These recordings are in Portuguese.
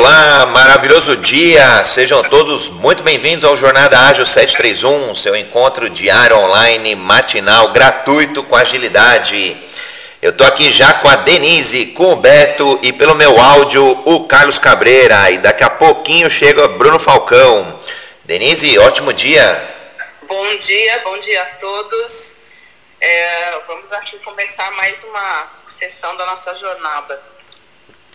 olá, maravilhoso dia! Sejam todos muito bem-vindos ao Jornada Ágil 731, seu encontro diário online, matinal, gratuito com agilidade. Eu tô aqui já com a Denise, com o Beto e pelo meu áudio o Carlos Cabreira e daqui a pouquinho chega Bruno Falcão. Denise, ótimo dia! Bom dia, bom dia a todos. É, vamos aqui começar mais uma sessão da nossa jornada.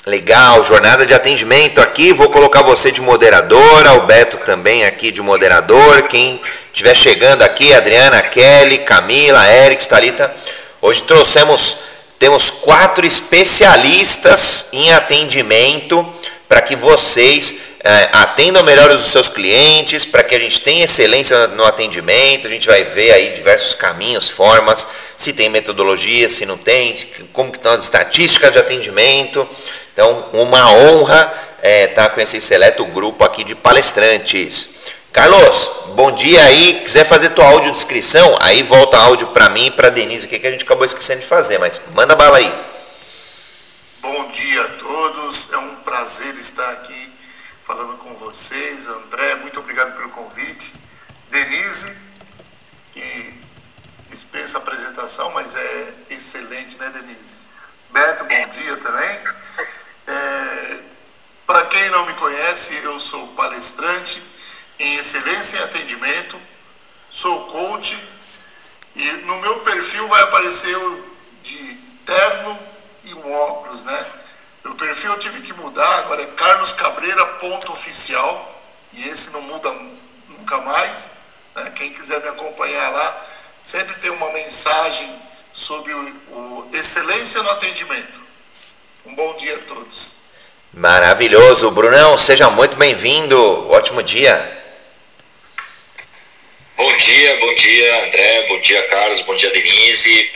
Legal, jornada de atendimento aqui. Vou colocar você de moderadora, o Beto também aqui de moderador. Quem estiver chegando aqui, Adriana, Kelly, Camila, Eric, Talita. Hoje trouxemos, temos quatro especialistas em atendimento para que vocês é, atendam melhor os seus clientes, para que a gente tenha excelência no atendimento. A gente vai ver aí diversos caminhos, formas, se tem metodologia, se não tem, como que estão as estatísticas de atendimento. Então, uma honra estar é, tá com esse seleto grupo aqui de palestrantes. Carlos, bom dia aí. Quiser fazer tua audiodescrição, aí volta áudio para mim e para Denise, que, que a gente acabou esquecendo de fazer, mas manda bala aí. Bom dia a todos, é um prazer estar aqui falando com vocês. André, muito obrigado pelo convite. Denise, que dispensa a apresentação, mas é excelente, né, Denise? Beto, bom dia também. É, Para quem não me conhece, eu sou palestrante em excelência em atendimento, sou coach e no meu perfil vai aparecer o de terno e um óculos, né? O perfil eu tive que mudar, agora é Carlos Cabreira ponto oficial e esse não muda nunca mais. Né? Quem quiser me acompanhar lá, sempre tem uma mensagem sobre o, o excelência no atendimento. Um bom dia a todos. Maravilhoso, Brunão, seja muito bem-vindo. Ótimo dia. Bom dia, bom dia, André, bom dia, Carlos, bom dia, Denise.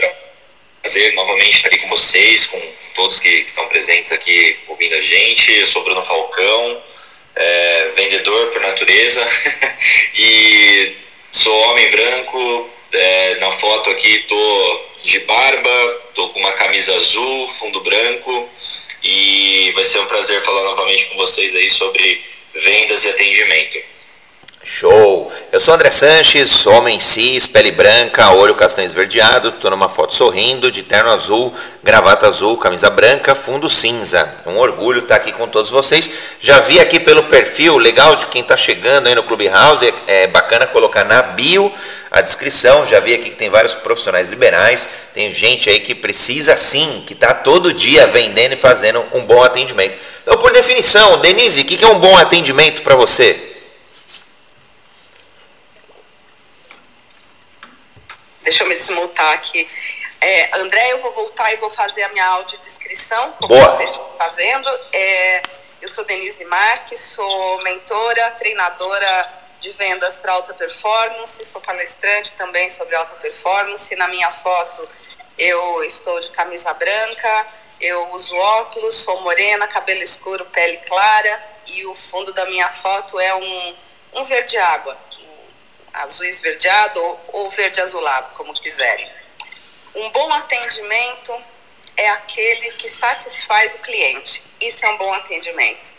Prazer novamente estar aqui com vocês, com todos que estão presentes aqui ouvindo a gente. Eu sou Bruno Falcão, é, vendedor por natureza e sou homem branco. É, na foto aqui tô de barba, tô com uma camisa azul, fundo branco e vai ser um prazer falar novamente com vocês aí sobre vendas e atendimento. Show! Eu sou André Sanches, homem cis, pele branca, olho castanho esverdeado, estou numa foto sorrindo, de terno azul, gravata azul, camisa branca, fundo cinza. Um orgulho estar aqui com todos vocês. Já vi aqui pelo perfil, legal de quem está chegando aí no Clubhouse, é, é bacana colocar na bio a descrição. Já vi aqui que tem vários profissionais liberais, tem gente aí que precisa sim, que está todo dia vendendo e fazendo um bom atendimento. Então, por definição, Denise, o que é um bom atendimento para você? Deixa eu me desmontar aqui. É, André, eu vou voltar e vou fazer a minha audiodescrição, como Boa. vocês estão fazendo. É, eu sou Denise Marques, sou mentora, treinadora de vendas para alta performance, sou palestrante também sobre alta performance. Na minha foto eu estou de camisa branca, eu uso óculos, sou morena, cabelo escuro, pele clara e o fundo da minha foto é um, um verde água azul esverdeado ou, verde azulado, como quiserem. Um bom atendimento é aquele que satisfaz o cliente. Isso é um bom atendimento.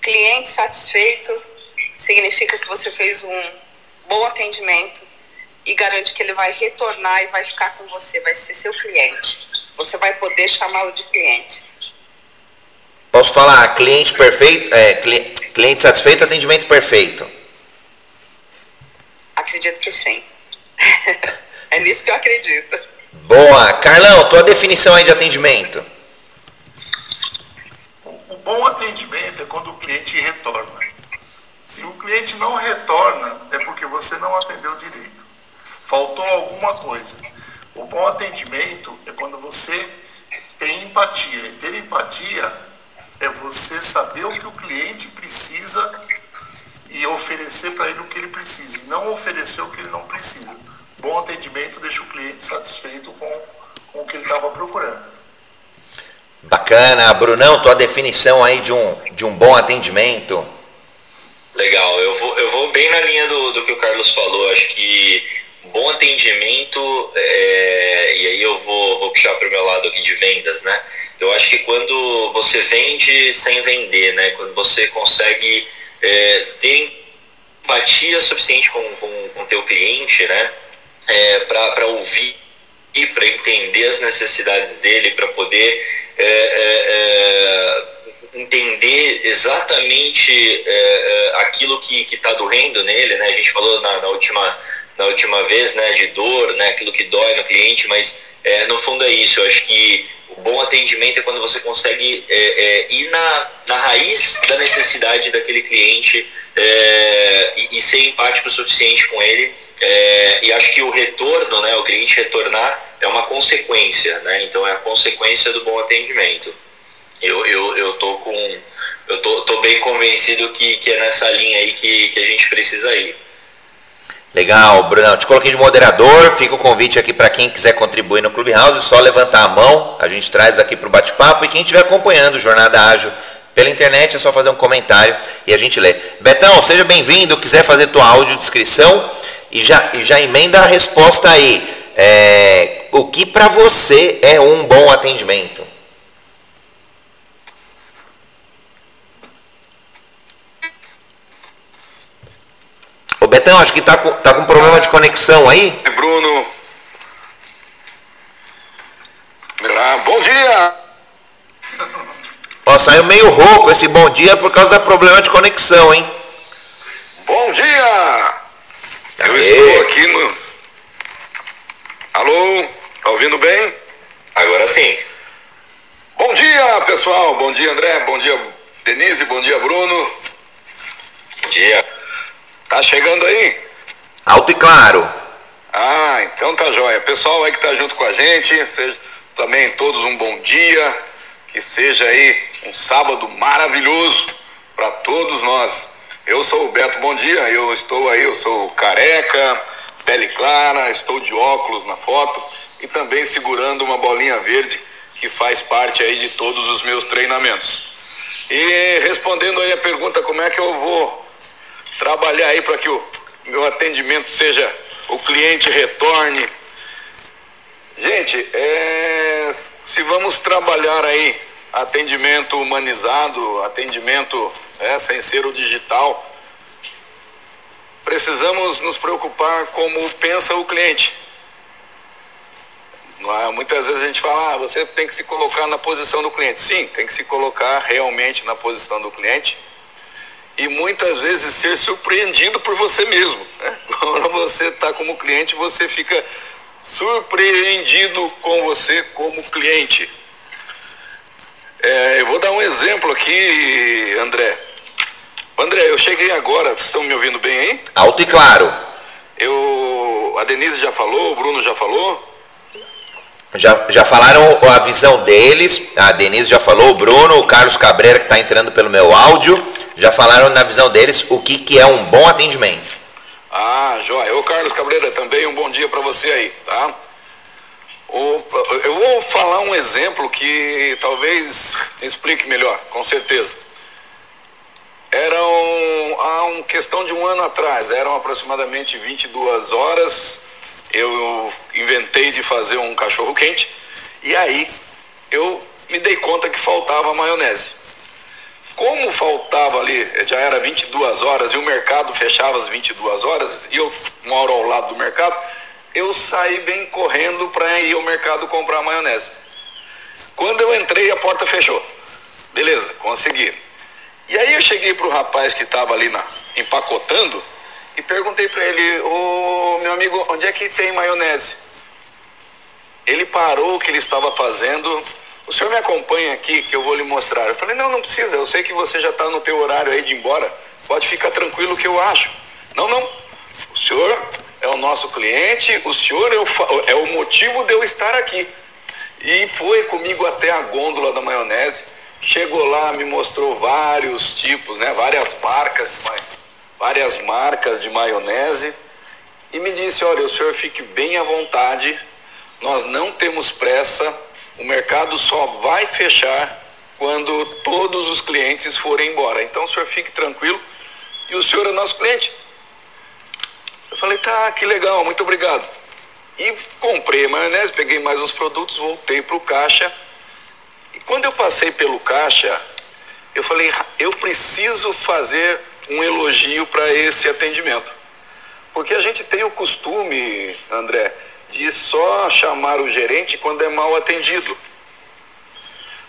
Cliente satisfeito significa que você fez um bom atendimento e garante que ele vai retornar e vai ficar com você, vai ser seu cliente. Você vai poder chamá-lo de cliente. Posso falar cliente perfeito, é, cliente satisfeito, atendimento perfeito. Acredito que sim. é nisso que eu acredito. Boa. Carlão, tua definição aí de atendimento. O bom atendimento é quando o cliente retorna. Se o cliente não retorna, é porque você não atendeu direito. Faltou alguma coisa. O bom atendimento é quando você tem empatia. E ter empatia é você saber o que o cliente precisa e oferecer para ele o que ele precisa, e não oferecer o que ele não precisa. Bom atendimento deixa o cliente satisfeito com, com o que ele estava procurando. Bacana, Brunão, tua definição aí de um, de um bom atendimento. Legal, eu vou, eu vou bem na linha do, do que o Carlos falou. Acho que bom atendimento, é, e aí eu vou, vou puxar para o meu lado aqui de vendas, né? Eu acho que quando você vende sem vender, né? Quando você consegue é, ter empatia suficiente com o com, teu cliente, né? É, para ouvir e para entender as necessidades dele, para poder é, é, é, entender exatamente é, aquilo que está doendo nele, né? A gente falou na, na última na última vez, né, de dor, né, aquilo que dói no cliente, mas é, no fundo é isso. Eu acho que bom atendimento é quando você consegue é, é, ir na, na raiz da necessidade daquele cliente é, e, e, ser empático o suficiente com ele. É, e acho que o retorno, né, o cliente retornar, é uma consequência, né? Então é a consequência do bom atendimento. Eu, eu, eu tô com. Eu tô, tô bem convencido que, que é nessa linha aí que, que a gente precisa ir. Legal, Bruno. Te coloquei de moderador. Fica o convite aqui para quem quiser contribuir no Clubhouse. Só levantar a mão. A gente traz aqui para o bate-papo. E quem estiver acompanhando Jornada Ágil pela internet, é só fazer um comentário e a gente lê. Betão, seja bem-vindo. Quiser fazer tua audiodescrição e já, e já emenda a resposta aí. É, o que para você é um bom atendimento? Ô Betão, acho que tá com, tá com problema de conexão aí. Bruno. Ah, bom dia! Ó, saiu meio rouco esse bom dia por causa do problema de conexão, hein? Bom dia! Aê. Eu estou aqui no. Alô? Tá ouvindo bem? Agora sim. Bom dia, pessoal. Bom dia, André. Bom dia, Denise. Bom dia, Bruno. Bom dia. Tá chegando aí? Alto e claro. Ah, então tá jóia. Pessoal aí que tá junto com a gente, seja também todos um bom dia, que seja aí um sábado maravilhoso para todos nós. Eu sou o Beto, bom dia. Eu estou aí, eu sou careca, pele clara, estou de óculos na foto e também segurando uma bolinha verde que faz parte aí de todos os meus treinamentos. E respondendo aí a pergunta como é que eu vou trabalhar aí para que o meu atendimento seja, o cliente retorne. Gente, é, se vamos trabalhar aí atendimento humanizado, atendimento é, sem ser o digital, precisamos nos preocupar como pensa o cliente. É? Muitas vezes a gente fala, ah, você tem que se colocar na posição do cliente. Sim, tem que se colocar realmente na posição do cliente e muitas vezes ser surpreendido por você mesmo. Né? Quando você está como cliente, você fica surpreendido com você como cliente. É, eu vou dar um exemplo aqui, André. André, eu cheguei agora, vocês estão me ouvindo bem aí? Alto e claro. Eu, a Denise já falou, o Bruno já falou? Já, já falaram a visão deles, a Denise já falou, o Bruno, o Carlos Cabreira que está entrando pelo meu áudio já falaram na visão deles o que, que é um bom atendimento. Ah, joia. Ô Carlos Cabreira, também um bom dia para você aí, tá? eu vou falar um exemplo que talvez explique melhor, com certeza. Eram, há uma questão de um ano atrás, eram aproximadamente 22 horas, eu inventei de fazer um cachorro quente, e aí eu me dei conta que faltava maionese. Como faltava ali, já era 22 horas e o mercado fechava às 22 horas, e eu moro ao lado do mercado, eu saí bem correndo para ir ao mercado comprar maionese. Quando eu entrei, a porta fechou. Beleza, consegui. E aí eu cheguei pro rapaz que estava ali na, empacotando e perguntei para ele, ô meu amigo, onde é que tem maionese? Ele parou o que ele estava fazendo, o senhor me acompanha aqui que eu vou lhe mostrar. Eu falei, não, não precisa, eu sei que você já está no teu horário aí de ir embora, pode ficar tranquilo que eu acho. Não, não, o senhor é o nosso cliente, o senhor é o, é motivo de eu estar aqui. E foi comigo até a gôndola da maionese, chegou lá, me mostrou vários tipos, né, várias marcas, várias marcas de maionese e me disse, olha, o senhor fique bem à vontade, nós não temos pressa, o mercado só vai fechar quando todos os clientes forem embora. Então o senhor fique tranquilo e o senhor é nosso cliente. Eu falei, tá, que legal, muito obrigado. E comprei maionese, peguei mais uns produtos, voltei para o caixa. E quando eu passei pelo caixa, eu falei, eu preciso fazer um elogio para esse atendimento. Porque a gente tem o costume, André, de só chamar o gerente quando é mal atendido.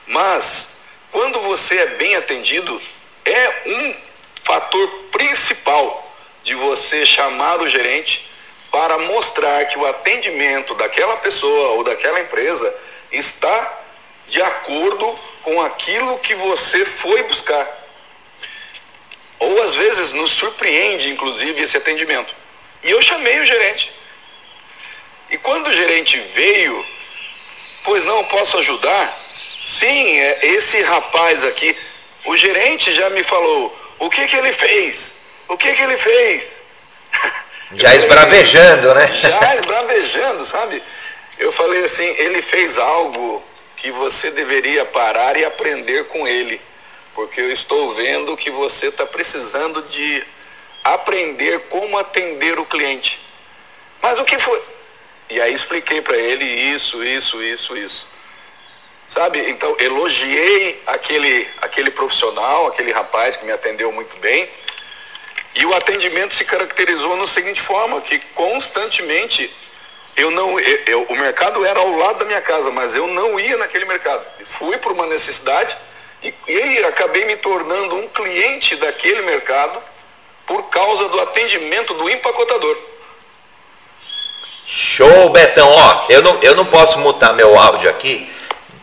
Mas, quando você é bem atendido, é um fator principal de você chamar o gerente para mostrar que o atendimento daquela pessoa ou daquela empresa está de acordo com aquilo que você foi buscar. Ou às vezes nos surpreende, inclusive, esse atendimento. E eu chamei o gerente. E quando o gerente veio, pois não, posso ajudar? Sim, é esse rapaz aqui, o gerente já me falou o que que ele fez, o que que ele fez. Já esbravejando, né? Já esbravejando, sabe? Eu falei assim, ele fez algo que você deveria parar e aprender com ele, porque eu estou vendo que você está precisando de aprender como atender o cliente. Mas o que foi? E aí expliquei para ele isso, isso, isso, isso. Sabe? Então, elogiei aquele, aquele profissional, aquele rapaz que me atendeu muito bem. E o atendimento se caracterizou na seguinte forma, que constantemente eu não, eu, eu, o mercado era ao lado da minha casa, mas eu não ia naquele mercado. Fui por uma necessidade e, e acabei me tornando um cliente daquele mercado por causa do atendimento do empacotador. Show, Betão. Ó, eu não, eu não posso mutar meu áudio aqui,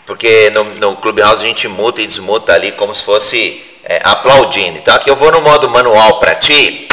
porque no, no Clubhouse a gente muta e desmuta ali como se fosse é, aplaudindo. Então aqui eu vou no modo manual para ti.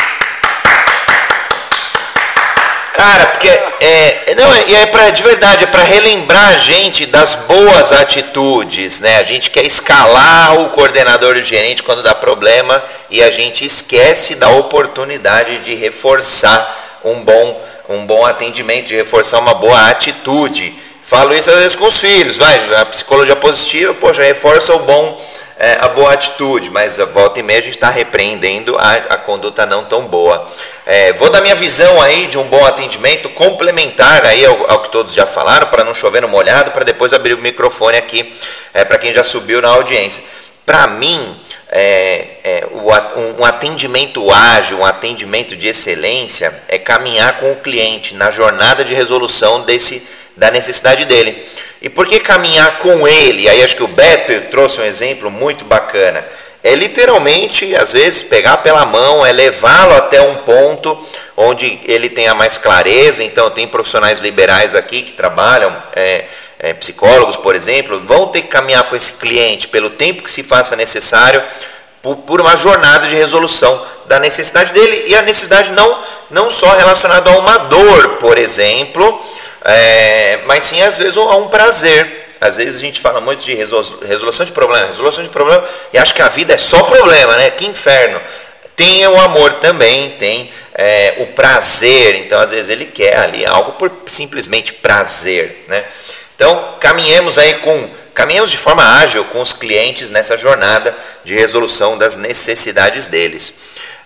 Cara, porque é, não, é, é pra, de verdade, é para relembrar a gente das boas atitudes, né? A gente quer escalar o coordenador e o gerente quando dá problema e a gente esquece da oportunidade de reforçar um bom um bom atendimento, de reforçar uma boa atitude. Falo isso às vezes com os filhos, vai, a psicologia positiva, poxa, reforça o bom, é, a boa atitude, mas a volta e meia a gente está repreendendo a, a conduta não tão boa. É, vou dar minha visão aí de um bom atendimento, complementar aí ao, ao que todos já falaram, para não chover no molhado, para depois abrir o microfone aqui é, para quem já subiu na audiência. Para mim, é, é, um atendimento ágil, um atendimento de excelência é caminhar com o cliente na jornada de resolução desse, da necessidade dele. E por que caminhar com ele? Aí acho que o Beto trouxe um exemplo muito bacana. É literalmente, às vezes, pegar pela mão, é levá-lo até um ponto onde ele tenha mais clareza. Então, tem profissionais liberais aqui que trabalham. É, é, psicólogos, por exemplo, vão ter que caminhar com esse cliente pelo tempo que se faça necessário por, por, uma jornada de resolução da necessidade dele e a necessidade não, não só relacionada a uma dor, por exemplo, é, mas sim às vezes a um prazer. Às vezes a gente fala muito de resolução de problema, resolução de problema e acha que a vida é só problema, né? Que inferno. Tem o amor também, tem é, o prazer. Então às vezes ele quer ali algo por simplesmente prazer, né? Então, caminhemos aí com caminhemos de forma ágil com os clientes nessa jornada de resolução das necessidades deles.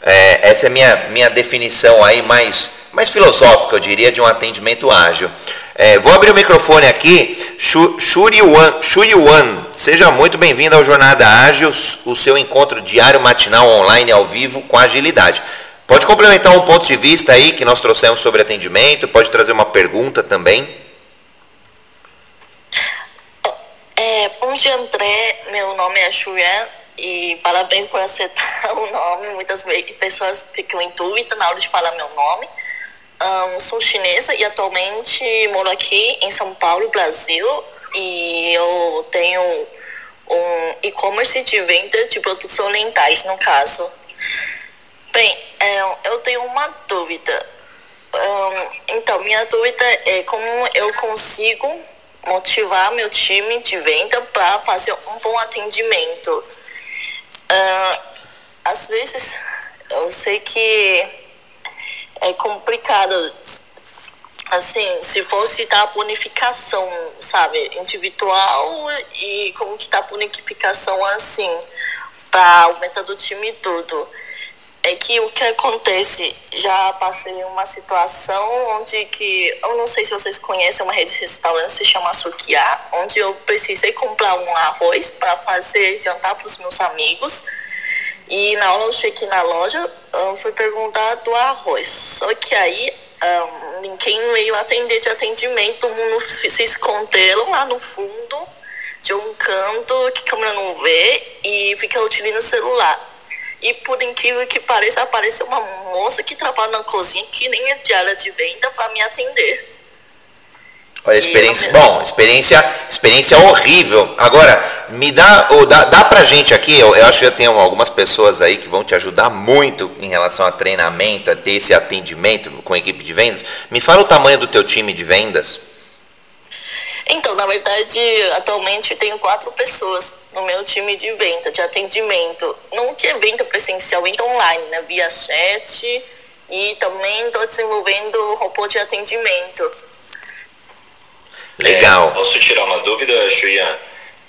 É, essa é a minha, minha definição aí mais, mais filosófica, eu diria, de um atendimento ágil. É, vou abrir o microfone aqui. Shuriwan, Shuriwan seja muito bem-vindo ao Jornada Ágil, o seu encontro diário, matinal, online, ao vivo, com agilidade. Pode complementar um ponto de vista aí que nós trouxemos sobre atendimento, pode trazer uma pergunta também. É, bom dia, André. Meu nome é Xuyan e parabéns por acertar o nome. Muitas pessoas ficam em dúvida na hora de falar meu nome. Um, sou chinesa e atualmente moro aqui em São Paulo, Brasil. E eu tenho um e-commerce de venda de produtos orientais, no caso. Bem, é, eu tenho uma dúvida. Então, minha dúvida é como eu consigo motivar meu time de venda para fazer um bom atendimento. Às vezes eu sei que é complicado assim, se fosse dar bonificação, sabe, individual e como que tá bonificação assim para aumentar do time tudo. é que o que acontece, já passei uma situação onde que, eu não sei se vocês conhecem uma rede de restaurante, se chama Sukiá, onde eu precisei comprar um arroz para fazer jantar para os meus amigos. E na hora eu cheguei na loja, eu fui perguntar do arroz. Só que aí um, ninguém veio atender de atendimento, todo mundo se esconderam lá no fundo de um canto que a câmera não vê e fica utilizando o celular. E por incrível que pareça, apareceu uma moça que trabalha na cozinha que nem é de área de venda para me atender. Olha, experiência, bom, experiência, experiência horrível. Agora, me dá, ou dá, dá pra gente aqui, eu, eu acho que já tem algumas pessoas aí que vão te ajudar muito em relação a treinamento, a ter esse atendimento com a equipe de vendas. Me fala o tamanho do teu time de vendas. Então, na verdade, atualmente tenho quatro pessoas no meu time de venda, de atendimento. Não que é venda presencial, venda online, né? Via chat. E também estou desenvolvendo robô de atendimento. Legal. É, posso tirar uma dúvida, Xuyan?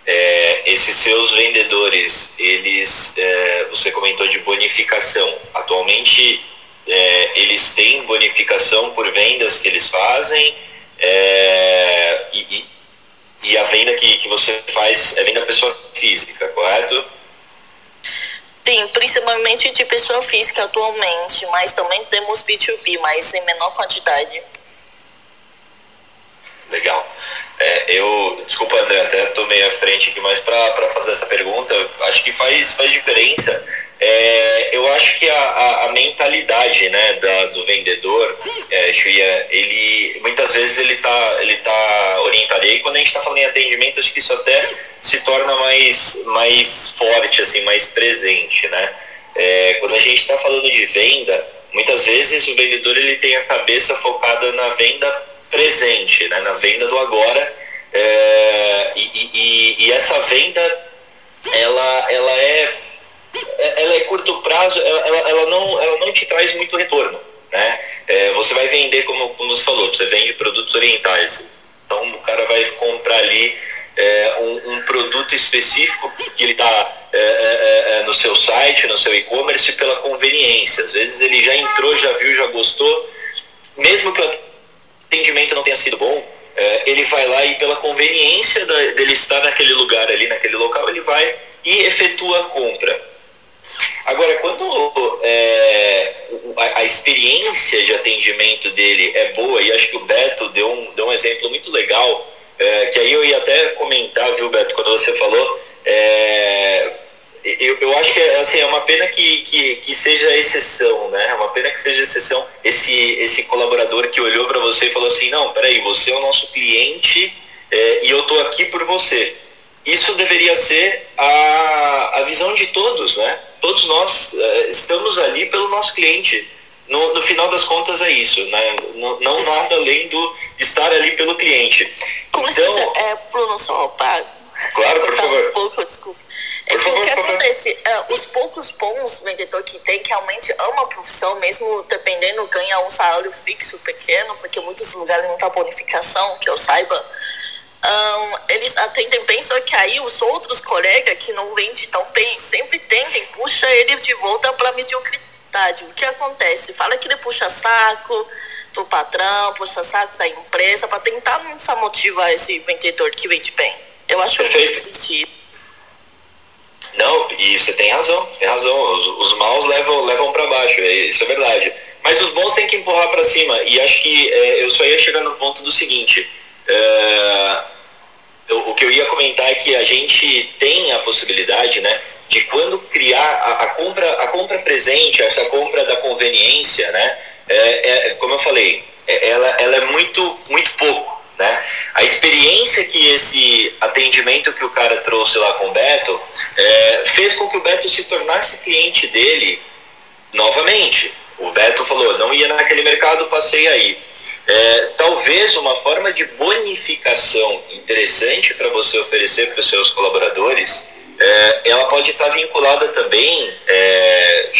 É, esses seus vendedores, eles, é, você comentou de bonificação. Atualmente, é, eles têm bonificação por vendas que eles fazem é, e, e, a venda que, que você faz é venda pessoa física, correto? Sim, principalmente de pessoa física atualmente, mas também temos B2B, mas em menor quantidade. Legal. É, eu, desculpa André, até tomei a frente aqui, mas para fazer essa pergunta, acho que faz, faz diferença é, eu acho que a, a, a mentalidade né, da, do vendedor, é, ele muitas vezes ele está ele tá orientado. E aí quando a gente está falando em atendimento, acho que isso até se torna mais, mais forte, assim, mais presente. Né? É, quando a gente está falando de venda, muitas vezes o vendedor ele tem a cabeça focada na venda presente, né, na venda do agora. É, e, e, e essa venda ela, ela é é, ela é curto prazo, ela, ela, não, ela não te traz muito retorno. Né? É, você vai vender, como, como você falou, você vende produtos orientais. Então o cara vai comprar ali é, um, um, produto específico que ele está é, é, é, no seu site, no seu e-commerce, pela conveniência. Às vezes ele já entrou, já viu, já gostou, mesmo que o atendimento não tenha sido bom, ele vai lá e pela conveniência dele estar naquele lugar ali, naquele local, ele vai e efetua a compra. Agora, quando é, a, a, experiência de atendimento dele é boa, e acho que o Beto deu um, deu um exemplo muito legal, é, que aí eu ia até comentar, viu, Beto, quando você falou, é, eu, eu acho que assim, é uma pena que, que, que seja exceção, né? É uma pena que seja exceção esse, esse colaborador que olhou para você e falou assim, não, peraí, você é o nosso cliente é, e eu tô aqui por você. Isso deveria ser a, a visão de todos, né? todos nós uh, estamos ali pelo nosso cliente. No, no, final das contas é isso, né? não, não nada além do estar ali pelo cliente. Como então, licença, é, Bruno, só para claro, por favor. um pouco, desculpa. É que o que acontece, é, os poucos bons vendedores que tem, que realmente ama a profissão, mesmo dependendo, ganha um salário fixo pequeno, porque muitos lugares não tá bonificação, que eu saiba, um, eles atendem bem, só que aí os outros colegas que não vendem tão bem sempre tendem, puxa ele de volta para mediocridade. O que acontece? Fala que ele puxa saco do patrão, puxa saco da empresa para tentar não motivar esse vendedor que vende bem. Eu acho Perfeito. muito triste. Não, e você tem razão, tem razão. Os, os maus levam, levam para baixo, é, isso é verdade. Mas os bons têm que empurrar para cima. E acho que é, eu só ia chegar no ponto do seguinte. É, o que eu ia comentar é que a gente tem a possibilidade, né, de quando criar a, a compra, a compra presente, essa compra da conveniência, né, é, é, como eu falei, é, ela, ela é muito, muito pouco, né? A experiência que esse atendimento que o cara trouxe lá com o Beto é, fez com que o Beto se tornasse cliente dele novamente. O Beto falou, não ia naquele mercado, passei aí. É, talvez uma forma de bonificação interessante para você oferecer para os seus colaboradores, é, ela pode estar vinculada também, é,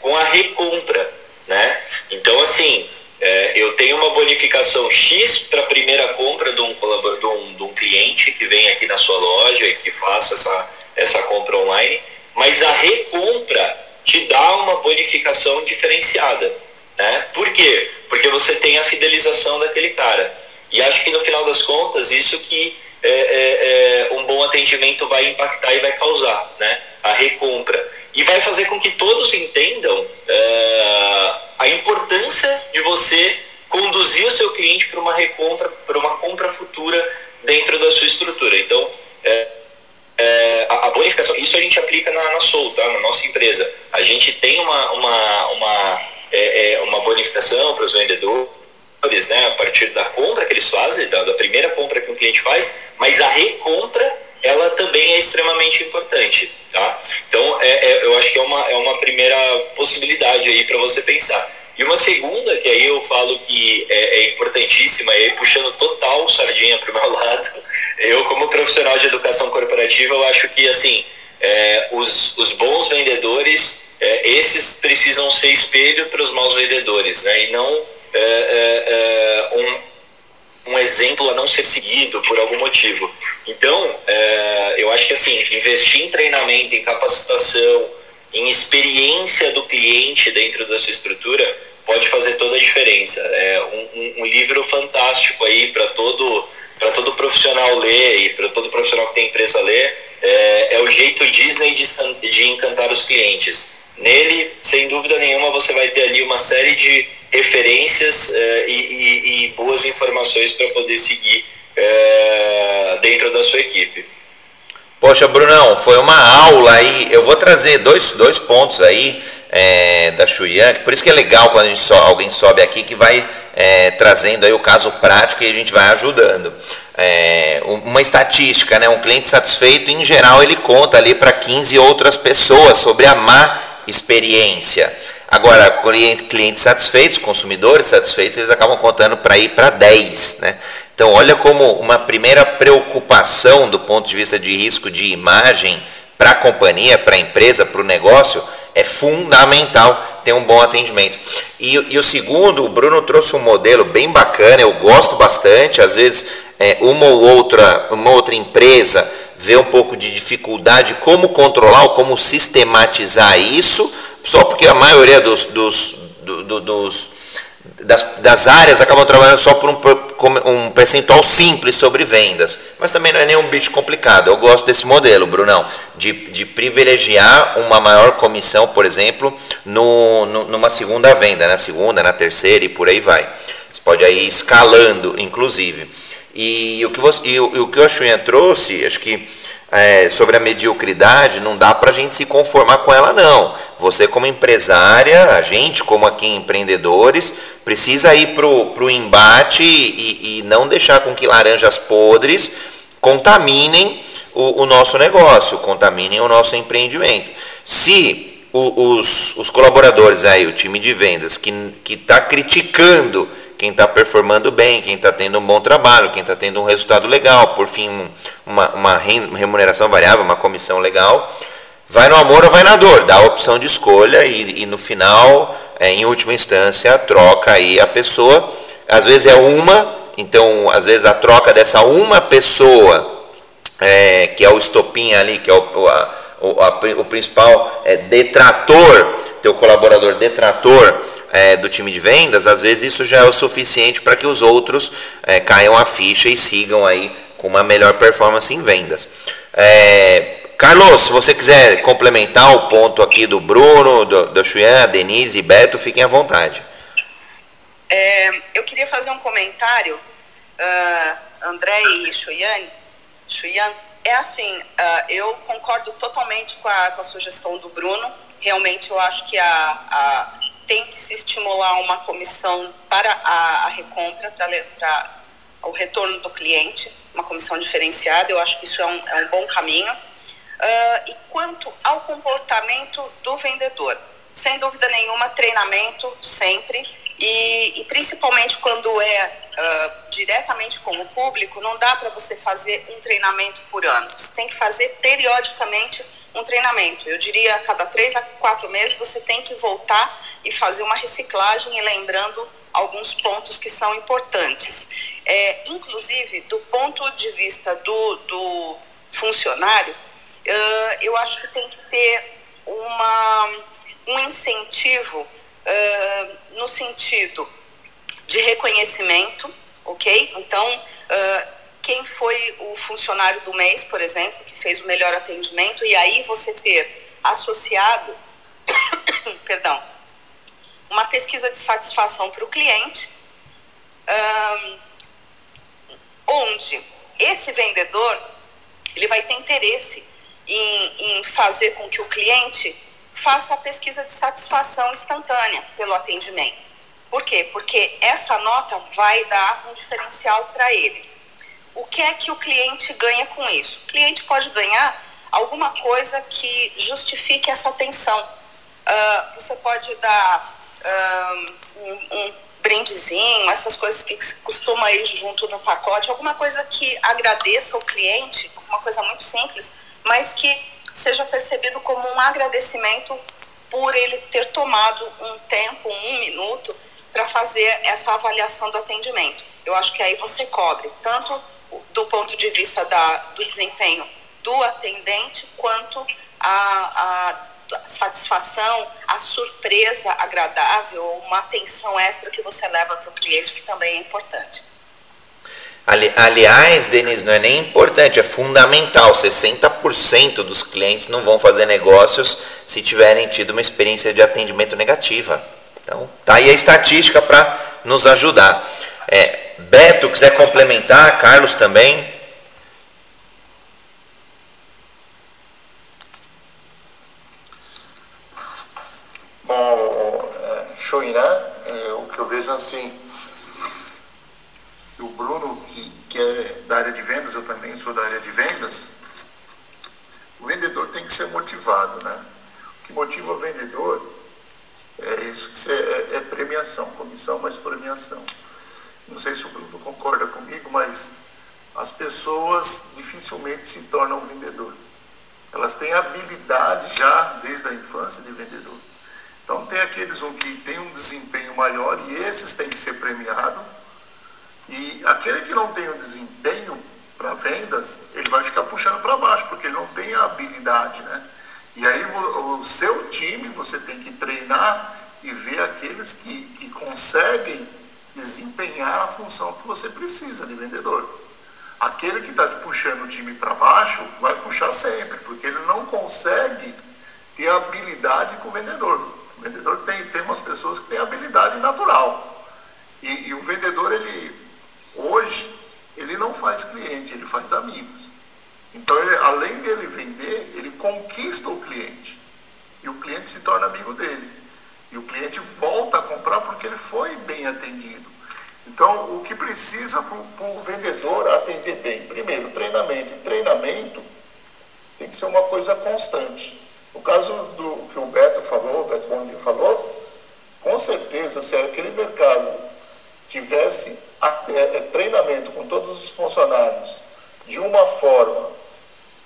com a recompra, né? Então, assim, é, eu tenho uma bonificação X para a primeira compra de um, de, um, de um cliente que vem aqui na sua loja e que faça essa, essa compra online, mas a recompra te dá uma bonificação diferenciada. Né? Por quê? Porque você tem a fidelização daquele cara. E acho que no final das contas, isso que é, é, é, um bom atendimento vai impactar e vai causar, né? A recompra. E vai fazer com que todos entendam é, a importância de você conduzir o seu cliente para uma recompra, para uma compra futura dentro da sua estrutura. Então, é, é, a, a, bonificação, isso a gente aplica na, na Soul, tá? na nossa empresa. A gente tem uma, uma, uma, é, é uma bonificação para os vendedores, né, a partir da compra que eles fazem, da, da primeira compra que um cliente faz, mas a recompra ela também é extremamente importante, tá? Então, é, é, eu acho que é uma, é uma primeira possibilidade aí para você pensar. E uma segunda, que aí eu falo que é, é importantíssima, e aí puxando total sardinha para o meu lado, eu como profissional de educação corporativa, eu acho que, assim, é, os, os bons vendedores, é, esses precisam ser espelho para os maus vendedores, né? E não é, é, é, um, um exemplo a não ser seguido por algum motivo. Então, é, eu acho que assim, investir em treinamento, em capacitação, em experiência do cliente dentro da sua estrutura pode fazer toda a diferença. É um, um, um livro fantástico aí para todo para todo profissional ler e para todo profissional que tem empresa ler é, é o jeito Disney de, de encantar os clientes. Nele, sem dúvida nenhuma, você vai ter ali uma série de referências uh, e, e, e, boas informações para poder seguir uh, dentro da sua equipe. Poxa, Brunão, foi uma aula aí. Eu vou trazer dois, dois pontos aí é, da Xuyan, por isso que é legal quando a gente so, alguém sobe aqui que vai é, trazendo aí o caso prático e a gente vai ajudando. É, uma estatística, né? um cliente satisfeito, em geral, ele conta ali para 15 outras pessoas sobre a má experiência. Agora, clientes satisfeitos, consumidores satisfeitos, eles acabam contando para ir para 10. Né? Então, olha como uma primeira preocupação do ponto de vista de risco de imagem para a companhia, para a empresa, para o negócio, é fundamental ter um bom atendimento. E, e, o segundo, o Bruno trouxe um modelo bem bacana, eu gosto bastante, às vezes é, uma ou outra, uma outra empresa vê um pouco de dificuldade como controlar ou como sistematizar isso, só porque a maioria dos, dos, do, dos das, das, áreas acabam trabalhando só por um, um percentual simples sobre vendas. Mas também não é nenhum bicho complicado. Eu gosto desse modelo, Brunão, de, de privilegiar uma maior comissão, por exemplo, no, no, numa segunda venda, na segunda, na terceira e por aí vai. Você pode ir escalando, inclusive. E o que, você, e o, e o, que o Axunha trouxe, acho que é, sobre a mediocridade, não dá para a gente se conformar com ela, não. Você, como empresária, a gente, como aqui empreendedores, precisa ir para o embate e, e, não deixar com que laranjas podres contaminem o, o nosso negócio, contaminem o nosso empreendimento. Se o, os, os colaboradores aí, o time de vendas, que está criticando quem está performando bem, quem está tendo um bom trabalho, quem está tendo um resultado legal, por fim, uma, uma remuneração variável, uma comissão legal. Vai no amor ou vai na dor, dá a opção de escolha e, e no final, é, em última instância, troca aí a pessoa. Às vezes é uma, então às vezes a troca dessa uma pessoa, é, que é o estopim ali, que é o, a, o, a, o principal é, detrator, teu colaborador detrator, é, do time de vendas, às vezes isso já é o suficiente para que os outros é, caiam a ficha e sigam aí com uma melhor performance em vendas. É, Carlos, se você quiser complementar o ponto aqui do Bruno, do, do Chuyan, Denise e Beto, fiquem à vontade. É, eu queria fazer um comentário, uh, André e Chuyan. Chuyan, é assim, uh, eu concordo totalmente com a, com a sugestão do Bruno. Realmente eu acho que a, a tem que se estimular uma comissão para a, a recompra, para o retorno do cliente, uma comissão diferenciada. Eu acho que isso é um, é um bom caminho. Uh, e quanto ao comportamento do vendedor, sem dúvida nenhuma, treinamento sempre, e, e principalmente quando é uh, diretamente com o público, não dá para você fazer um treinamento por ano. Você tem que fazer periodicamente um treinamento. Eu diria a cada três a quatro meses você tem que voltar e fazer uma reciclagem e lembrando alguns pontos que são importantes. É, inclusive, do ponto de vista do, do funcionário, uh, eu acho que tem que ter uma um incentivo uh, no sentido de reconhecimento, ok? Então, uh, quem foi o funcionário do mês, por exemplo, que fez o melhor atendimento, e aí você ter associado, perdão, uma pesquisa de satisfação para o cliente, um, onde esse vendedor ele vai ter interesse em, em fazer com que o cliente faça a pesquisa de satisfação instantânea pelo atendimento. Por quê? Porque essa nota vai dar um diferencial para ele. O que é que o cliente ganha com isso? O cliente pode ganhar alguma coisa que justifique essa atenção. Uh, você pode dar uh, um, um brindezinho, essas coisas que costuma ir junto no pacote, alguma coisa que agradeça o cliente, uma coisa muito simples, mas que seja percebido como um agradecimento por ele ter tomado um tempo, um minuto, para fazer essa avaliação do atendimento. Eu acho que aí você cobre tanto do ponto de vista da, do desempenho do atendente, quanto a, a satisfação, a surpresa agradável, uma atenção extra que você leva para o cliente, que também é importante. Ali, aliás, Denise, não é nem importante, é fundamental. 60% dos clientes não vão fazer negócios se tiverem tido uma experiência de atendimento negativa. Então, tá aí a estatística para nos ajudar. É, Beto, quiser complementar, Carlos também. Bom, é, Choirá, é, o que eu vejo assim, o Bruno, que, que é da área de vendas, eu também sou da área de vendas, o vendedor tem que ser motivado, né? O que motiva o vendedor é isso que é, é premiação, comissão mais premiação. Não sei se o Bruno concorda comigo, mas as pessoas dificilmente se tornam vendedor. Elas têm habilidade já desde a infância de vendedor. Então tem aqueles que têm um desempenho maior e esses têm que ser premiados e aquele que não tem o desempenho para vendas, ele vai ficar puxando para baixo, porque ele não tem a habilidade, né? E aí o, o, seu time você tem que treinar e ver aqueles que, que conseguem desempenhar a função que você precisa de vendedor. Aquele que está puxando o time para baixo vai puxar sempre, porque ele não consegue ter habilidade com o vendedor. O vendedor tem, tem umas pessoas que têm habilidade natural. E, e o vendedor, ele Hoje, ele não faz cliente, ele faz amigos. Então, ele, além dele vender, ele conquista o cliente. E o cliente se torna amigo dele. E o cliente volta a comprar porque ele foi bem atendido. Então, o que precisa para o vendedor atender bem? Primeiro, treinamento. E treinamento tem que ser uma coisa constante. No caso do que o Beto falou, o Beto Bondi falou, com certeza, se aquele mercado tivesse é, treinamento com todos os funcionários de uma forma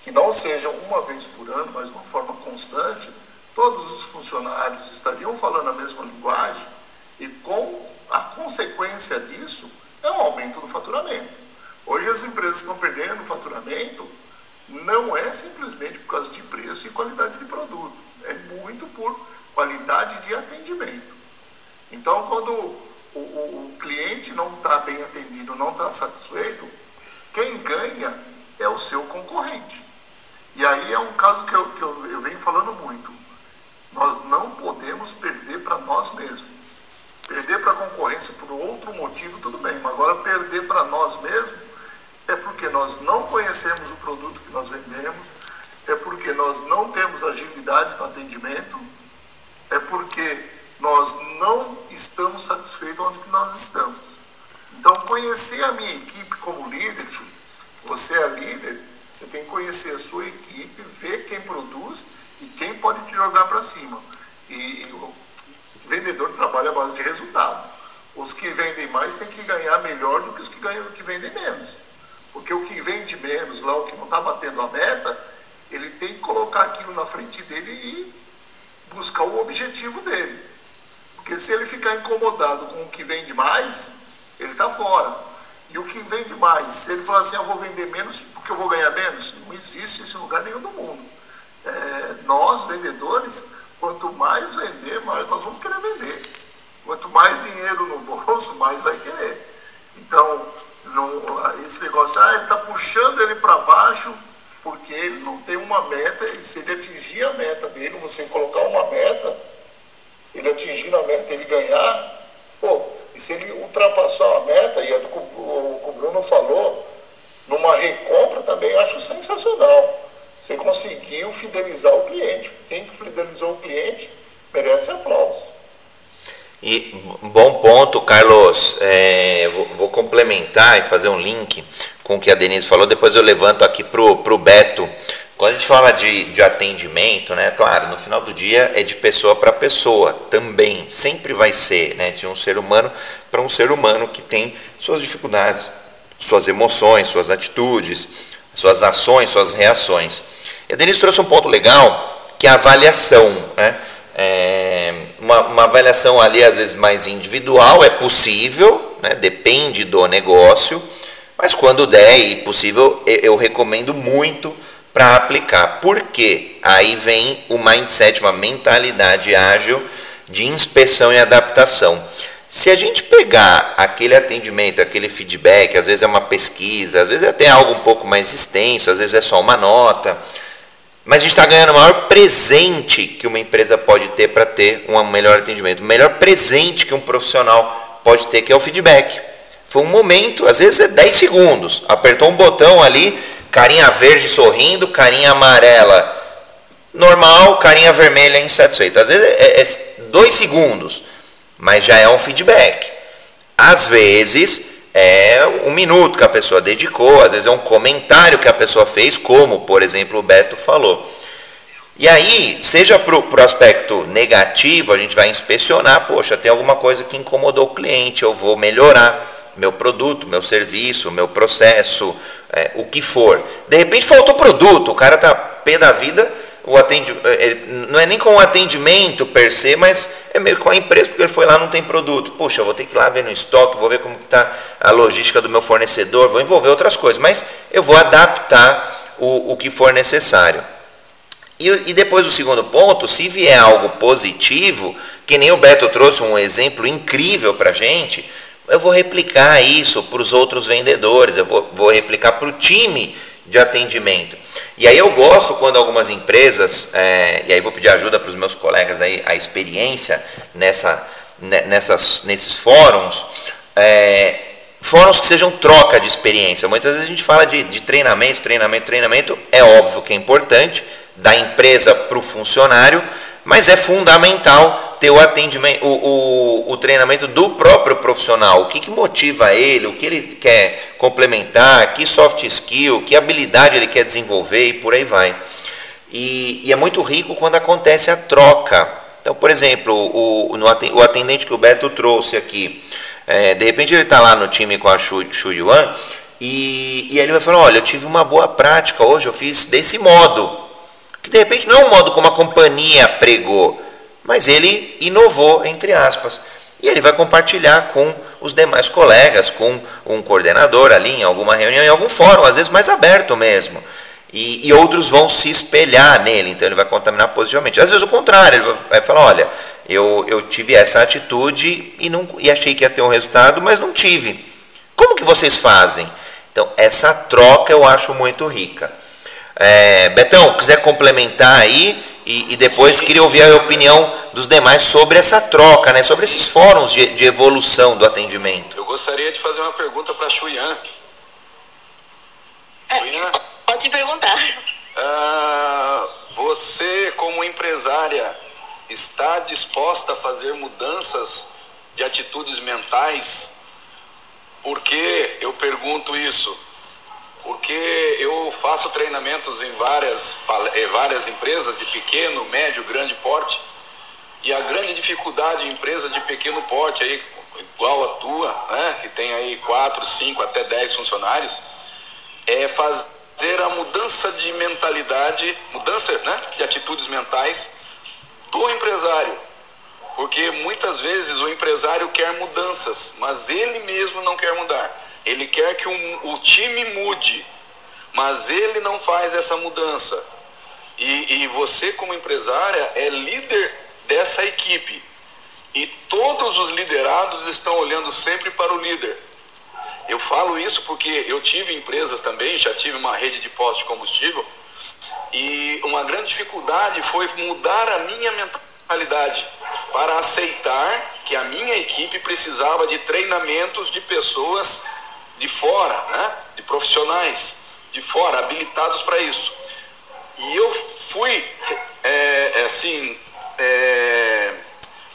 que não seja uma vez por ano, mas uma forma constante, todos os funcionários estariam falando a mesma linguagem e com a consequência disso é um aumento do faturamento. Hoje as empresas estão perdendo faturamento, não é simplesmente por causa de preço e qualidade de produto, é muito por qualidade de atendimento. Então, quando o, o, o cliente não está bem atendido, não está satisfeito, quem ganha é o seu concorrente. E aí é um caso que eu, que eu, eu venho falando muito. Nós não podemos perder para nós mesmos. Perder para a concorrência por outro motivo, tudo bem, mas agora perder para nós mesmos é porque nós não conhecemos o produto que nós vendemos, é porque nós não temos agilidade no atendimento, é porque nós não estamos satisfeitos onde que nós estamos. Então, conhecer a minha equipe como líder, você é líder, você tem que conhecer a sua equipe, ver quem produz e quem pode te jogar para cima. E, o vendedor trabalha à base de resultado. Os que vendem mais têm que ganhar melhor do que os que, ganham, que vendem menos. Porque o que vende menos, lá o que não está batendo a meta, ele tem que colocar aquilo na frente dele e buscar o objetivo dele. Porque se ele ficar incomodado com o que vende mais, ele está fora. E o que vende mais, se ele falar assim, eu vou vender menos porque eu vou ganhar menos, não existe esse lugar nenhum do mundo. É, nós, vendedores, quanto mais vender, mais nós vamos querer vender. Quanto mais dinheiro no bolso, mais vai querer. Então, não, esse negócio, ah, ele está puxando ele para baixo porque ele não tem uma meta, e se ele atingir a meta dele, você colocar uma meta, ele atingindo a meta, ele ganhar, pô, e se ele ultrapassar a meta, e é do que o, o Bruno falou, numa recompra também acho sensacional. Você conseguiu fidelizar o cliente. Quem fidelizou o cliente merece aplauso. E bom ponto, Carlos. É, vou, vou, complementar e fazer um link com o que a Denise falou. Depois eu levanto aqui para o Beto. Quando a gente fala de, de atendimento, né? Claro, no final do dia é de pessoa para pessoa também. Sempre vai ser, né? De um ser humano para um ser humano que tem suas dificuldades, suas emoções, suas atitudes, suas ações, suas reações. E a Denise trouxe um ponto legal, que é a avaliação. Né? É uma, uma, avaliação ali, às vezes, mais individual, é possível, né? depende do negócio, mas quando der e possível, eu recomendo muito para aplicar. Porque aí vem o mindset, uma mentalidade ágil de inspeção e adaptação. Se a gente pegar aquele atendimento, aquele feedback, às vezes é uma pesquisa, às vezes é até algo um pouco mais extenso, às vezes é só uma nota, mas a gente está ganhando o maior presente que uma empresa pode ter para ter um melhor atendimento. O melhor presente que um profissional pode ter, que é o feedback. Foi um momento, às vezes é 10 segundos, apertou um botão ali, carinha verde sorrindo, carinha amarela normal, carinha vermelha insatisfeito. Às vezes é, é dois segundos mas já é um feedback. Às vezes é um minuto que a pessoa dedicou, às vezes é um comentário que a pessoa fez, como por exemplo o Beto falou. E aí, seja para o aspecto negativo, a gente vai inspecionar, poxa, tem alguma coisa que incomodou o cliente, eu vou melhorar meu produto, meu serviço, meu processo, é, o que for. De repente faltou produto, o cara está pé da vida, o atendimento, é, não é nem com o atendimento per se, mas é meio com a empresa, porque ele foi lá não tem produto. Puxa, vou ter que ir lá ver no estoque, vou ver como está a logística do meu fornecedor, vou envolver outras coisas, mas eu vou adaptar o, o que for necessário. E, e depois o segundo ponto, se vier algo positivo, que nem o Beto trouxe um exemplo incrível para a gente, eu vou replicar isso para os outros vendedores, eu vou, vou replicar para o time de atendimento. E aí eu gosto quando algumas empresas, é, e aí vou pedir ajuda para os meus colegas aí, a experiência nessa, nessas, nesses fóruns, é, fóruns que sejam troca de experiência. Muitas vezes a gente fala de, de treinamento, treinamento, treinamento, é óbvio que é importante, da empresa para o funcionário, mas é fundamental ter o atendimento, o, o, o, treinamento do próprio profissional, o que, que motiva ele, o que ele quer complementar, que soft skill, que habilidade ele quer desenvolver e por aí vai. E, e é muito rico quando acontece a troca. Então, por exemplo, o, o atendente que o Beto trouxe aqui, é, de repente ele está lá no time com a Shu, Shu Yuan e, e ele vai falar, olha, eu tive uma boa prática hoje, eu fiz desse modo. Que de repente não é um modo como a companhia pregou, mas ele inovou, entre aspas. E ele vai compartilhar com os demais colegas, com um coordenador ali em alguma reunião, em algum fórum, às vezes mais aberto mesmo. E, e, outros vão se espelhar nele, então ele vai contaminar positivamente. Às vezes o contrário, ele vai falar, olha, eu, eu tive essa atitude e, não, e achei que ia ter um resultado, mas não tive. Como que vocês fazem? Então, essa troca eu acho muito rica. É, Betão, quiser complementar aí, e, e, depois queria ouvir a opinião dos demais sobre essa troca, né, sobre esses fóruns de, de evolução do atendimento. Eu gostaria de fazer uma pergunta para a Xuyan. É, pode perguntar. Ah, você, como empresária, está disposta a fazer mudanças de atitudes mentais? Por que eu pergunto isso? Porque eu faço treinamentos em várias, em várias empresas de pequeno, médio, grande porte, e a grande dificuldade em empresas de pequeno porte, aí, igual a tua, né, que tem aí 4, 5, até 10 funcionários, é fazer a mudança de mentalidade, mudança né, de atitudes mentais do empresário. Porque muitas vezes o empresário quer mudanças, mas ele mesmo não quer mudar. Ele quer que um, o time mude, mas ele não faz essa mudança. E, e você, como empresária, é líder essa equipe. E todos os liderados estão olhando sempre para o líder. Eu falo isso porque eu tive empresas também, já tive uma rede de postos de combustível, e uma grande dificuldade foi mudar a minha mentalidade para aceitar que a minha equipe precisava de treinamentos de pessoas de fora, né? de profissionais de fora, habilitados para isso. E eu fui, é, é, assim, é,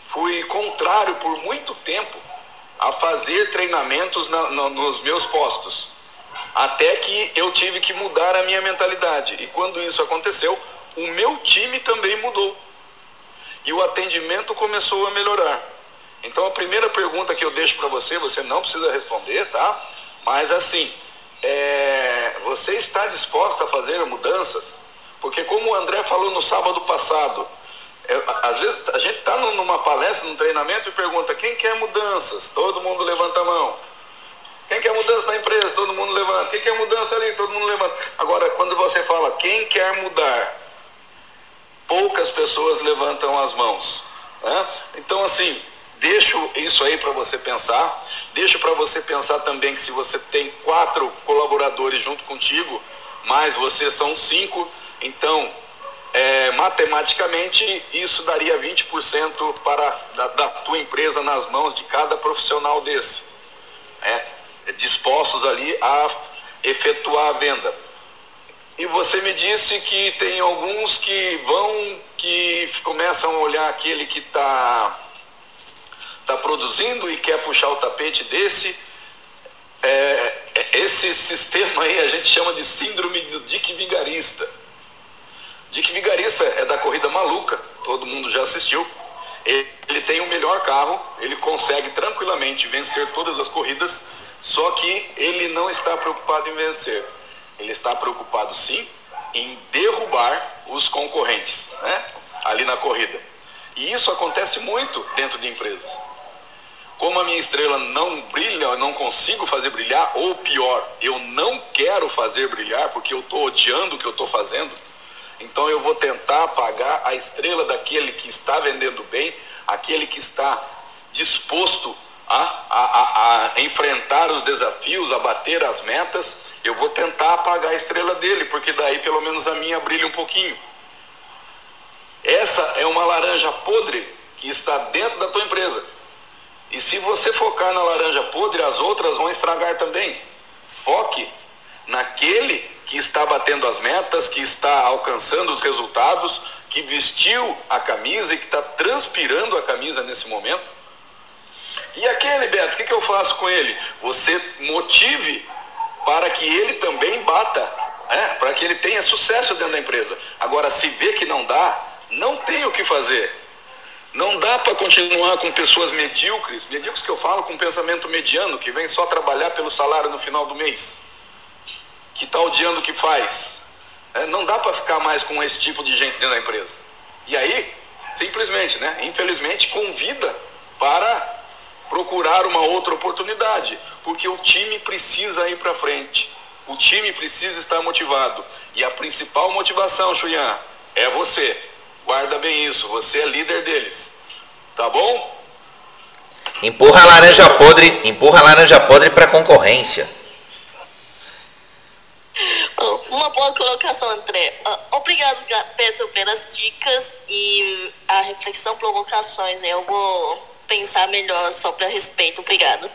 fui contrário por muito tempo a fazer treinamentos na, no, nos meus postos. Até que eu tive que mudar a minha mentalidade. E quando isso aconteceu, o meu time também mudou. E o atendimento começou a melhorar. Então a primeira pergunta que eu deixo para você, você não precisa responder, tá? Mas assim, é, você está disposto a fazer mudanças? Porque como o André falou no sábado passado, é, às vezes a gente está numa palestra, num treinamento e pergunta quem quer mudanças? Todo mundo levanta a mão. Quem quer mudança na empresa? Todo mundo levanta. Quem quer mudança ali? Todo mundo levanta. Agora, quando você fala quem quer mudar, poucas pessoas levantam as mãos. Né? Então, assim, Deixo isso aí para você pensar. Deixo para você pensar também que se você tem quatro colaboradores junto contigo, mais você são cinco, então é, matematicamente isso daria 20% para da, da, tua empresa nas mãos de cada profissional desse, é, dispostos ali a efetuar a venda. E você me disse que tem alguns que vão, que começam a olhar aquele que está está produzindo e quer puxar o tapete desse. É, esse sistema aí a gente chama de síndrome do Dick Vigarista. Dick Vigarista é da corrida maluca, todo mundo já assistiu. Ele, ele tem o melhor carro, ele consegue tranquilamente vencer todas as corridas, só que ele não está preocupado em vencer. Ele está preocupado sim em derrubar os concorrentes, né? Ali na corrida. E isso acontece muito dentro de empresas. Como a minha estrela não brilha, eu não consigo fazer brilhar, ou pior, eu não quero fazer brilhar porque eu estou odiando o que eu estou fazendo, então eu vou tentar apagar a estrela daquele que está vendendo bem, aquele que está disposto a, a, a, a, enfrentar os desafios, a bater as metas, eu vou tentar apagar a estrela dele, porque daí pelo menos a minha brilha um pouquinho. Essa é uma laranja podre que está dentro da tua empresa. E se você focar na laranja podre, as outras vão estragar também. Foque naquele que está batendo as metas, que está alcançando os resultados, que vestiu a camisa e que está transpirando a camisa nesse momento. E aquele, Beto, o que, que eu faço com ele? Você motive para que ele também bata, né? para que ele tenha sucesso dentro da empresa. Agora, se vê que não dá, não tem o que fazer. Não dá para continuar com pessoas medíocres, medíocres que eu falo com pensamento mediano, que vem só trabalhar pelo salário no final do mês, que está odiando o que faz. É, não dá para ficar mais com esse tipo de gente dentro da empresa. E aí, simplesmente, né, infelizmente, convida para procurar uma outra oportunidade, porque o time precisa ir para frente. O time precisa estar motivado. E a principal motivação, Chuyan, é você. Guarda bem isso, você é líder deles. Tá bom? Empurra a laranja podre, empurra a laranja podre para concorrência. Oh, uma boa colocação, André. Uh, obrigado, Pedro, pelas dicas e a reflexão, provocações. Eu vou pensar melhor sobre a respeito. Obrigado.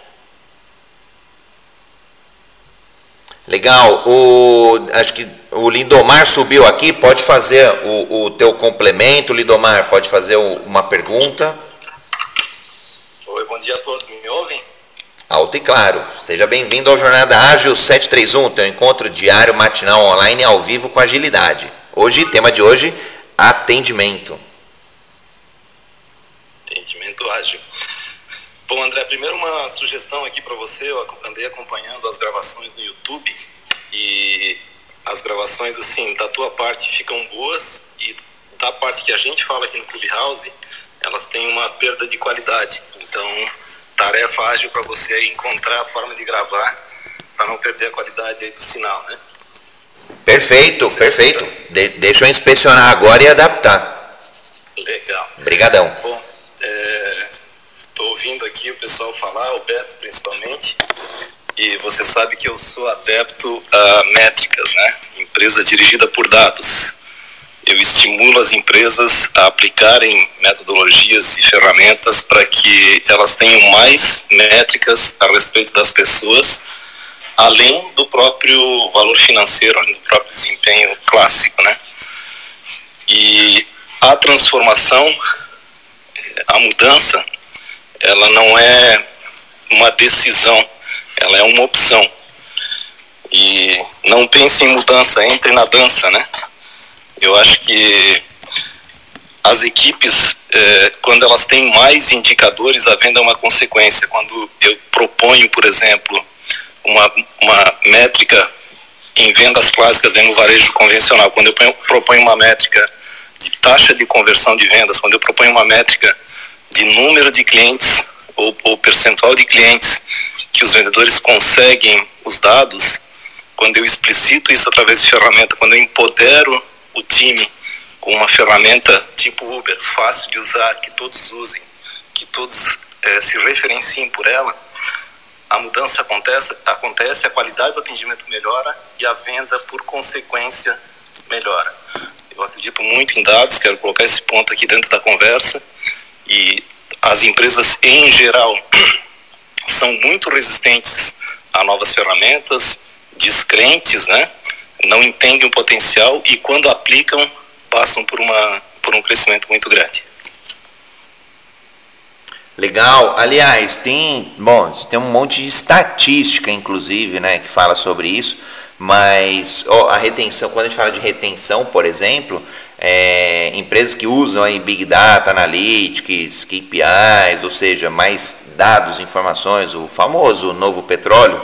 Legal. O, acho que o Lindomar subiu aqui. Pode fazer o, o teu complemento, Lindomar. Pode fazer uma pergunta. Oi, bom dia a todos. Me ouvem? Alto e claro. Seja bem-vindo ao Jornada Ágil 731, teu encontro diário matinal online ao vivo com agilidade. Hoje, tema de hoje, atendimento. Atendimento ágil. Bom, André, primeiro uma sugestão aqui para você. Eu andei acompanhando as gravações no YouTube e as gravações, assim, da tua parte ficam boas e da parte que a gente fala aqui no Clubhouse, elas têm uma perda de qualidade. Então, tarefa ágil para você aí encontrar a forma de gravar para não perder a qualidade do sinal, né? Perfeito, perfeito. De deixa eu inspecionar agora e adaptar. Legal. Obrigadão. Bom, o Beto principalmente. E você sabe que eu sou adepto a métricas, né? Empresa dirigida por dados. Eu estimulo as empresas a aplicarem metodologias e ferramentas para que elas tenham mais métricas a respeito das pessoas, além do próprio valor financeiro, do próprio desempenho clássico, né? E a transformação, a mudança, ela não é uma decisão, ela é uma opção. E não pense em mudança, entre na dança, né? Eu acho que as equipes, eh, quando elas têm mais indicadores, a venda é uma consequência. Quando eu proponho, por exemplo, uma, uma métrica em vendas clássicas no varejo convencional, quando eu proponho uma métrica de taxa de conversão de vendas, quando eu proponho uma métrica de número de clientes ou, ou percentual de clientes que os vendedores conseguem os dados, quando eu explicito isso através de ferramenta, quando eu empodero o time com uma ferramenta tipo Uber, fácil de usar, que todos usem, que todos é, se referenciem por ela, a mudança acontece, acontece, a qualidade do atendimento melhora e a venda, por consequência, melhora. Eu acredito muito em dados, quero colocar esse ponto aqui dentro da conversa e as empresas em geral são muito resistentes a novas ferramentas, descrentes, né? Não entendem o potencial e quando aplicam passam por uma por um crescimento muito grande. Legal. Aliás, tem, bom, tem um monte de estatística, inclusive, né, que fala sobre isso. Mas ó, a retenção, quando a gente fala de retenção, por exemplo, é, empresas que usam aí Big Data, Analytics, KPIs, ou seja, mais dados, informações, o famoso novo petróleo,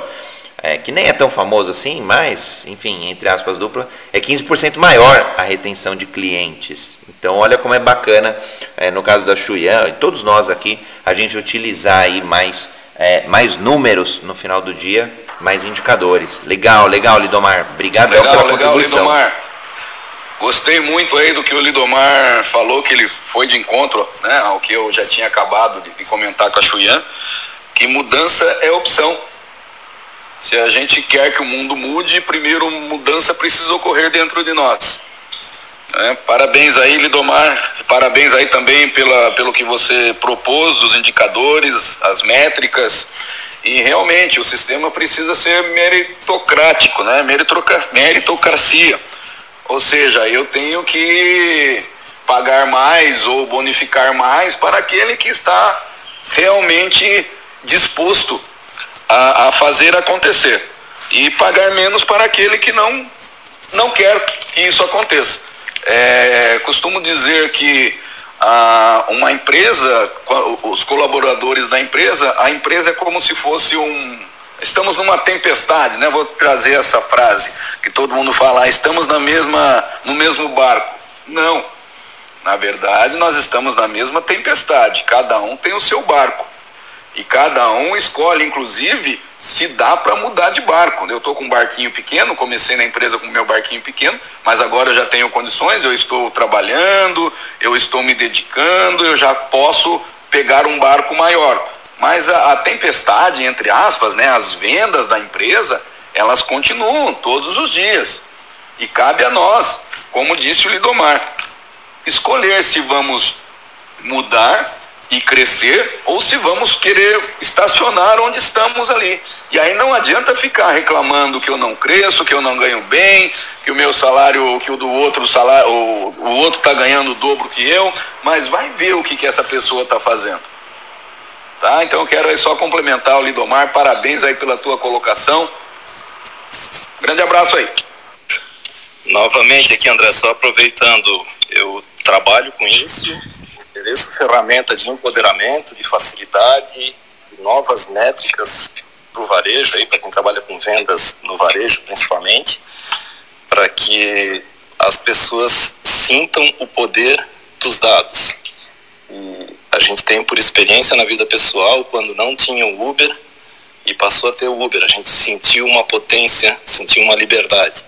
é, que nem é tão famoso assim, mas, enfim, entre aspas, dupla, é 15% maior a retenção de clientes. Então, olha como é bacana, é, no caso da Xuyan, e todos nós aqui, a gente utilizar aí mais, é, mais números no final do dia, mais indicadores. Legal, legal, Lidomar. Obrigado legal, pela legal, contribuição. Lidomar. Gostei muito aí do que o Lidomar falou, que ele foi de encontro né, ao que eu já tinha acabado de comentar com a Xuyan, que mudança é opção. Se a gente quer que o mundo mude, primeiro mudança precisa ocorrer dentro de nós. É, parabéns aí, Lidomar. Parabéns aí também pela, pelo que você propôs dos indicadores, as métricas. E realmente o sistema precisa ser meritocrático, né? meritocracia. Ou seja, eu tenho que pagar mais ou bonificar mais para aquele que está realmente disposto a, a fazer acontecer e pagar menos para aquele que não, não quer que isso aconteça. É, costumo dizer que a, uma empresa, os colaboradores da empresa, a empresa é como se fosse um. Estamos numa tempestade, né? Vou trazer essa frase que todo mundo fala, ah, estamos na mesma, no mesmo barco. Não. Na verdade, nós estamos na mesma tempestade, cada um tem o seu barco. E cada um escolhe, inclusive, se dá para mudar de barco. Eu estou com um barquinho pequeno, comecei na empresa com meu barquinho pequeno, mas agora eu já tenho condições, eu estou trabalhando, eu estou me dedicando, eu já posso pegar um barco maior. Mas a, a tempestade, entre aspas, né, as vendas da empresa, elas continuam todos os dias. E cabe a nós, como disse o Lidomar, escolher se vamos mudar e crescer ou se vamos querer estacionar onde estamos ali. E aí não adianta ficar reclamando que eu não cresço, que eu não ganho bem, que o meu salário, que o do outro salário, o, outro está ganhando o dobro que eu, mas vai ver o que, que essa pessoa está fazendo. Tá? Então eu quero aí só complementar o Lidomar, parabéns aí pela tua colocação. Grande abraço aí. Novamente aqui, André, só aproveitando, eu trabalho com isso, ofereço ferramenta de empoderamento, de facilidade, de novas métricas para o varejo, para quem trabalha com vendas no varejo principalmente, para que as pessoas sintam o poder dos dados. E a gente tem por experiência na vida pessoal, quando não tinha o Uber e passou a ter o Uber, a gente sentiu uma potência, sentiu uma liberdade.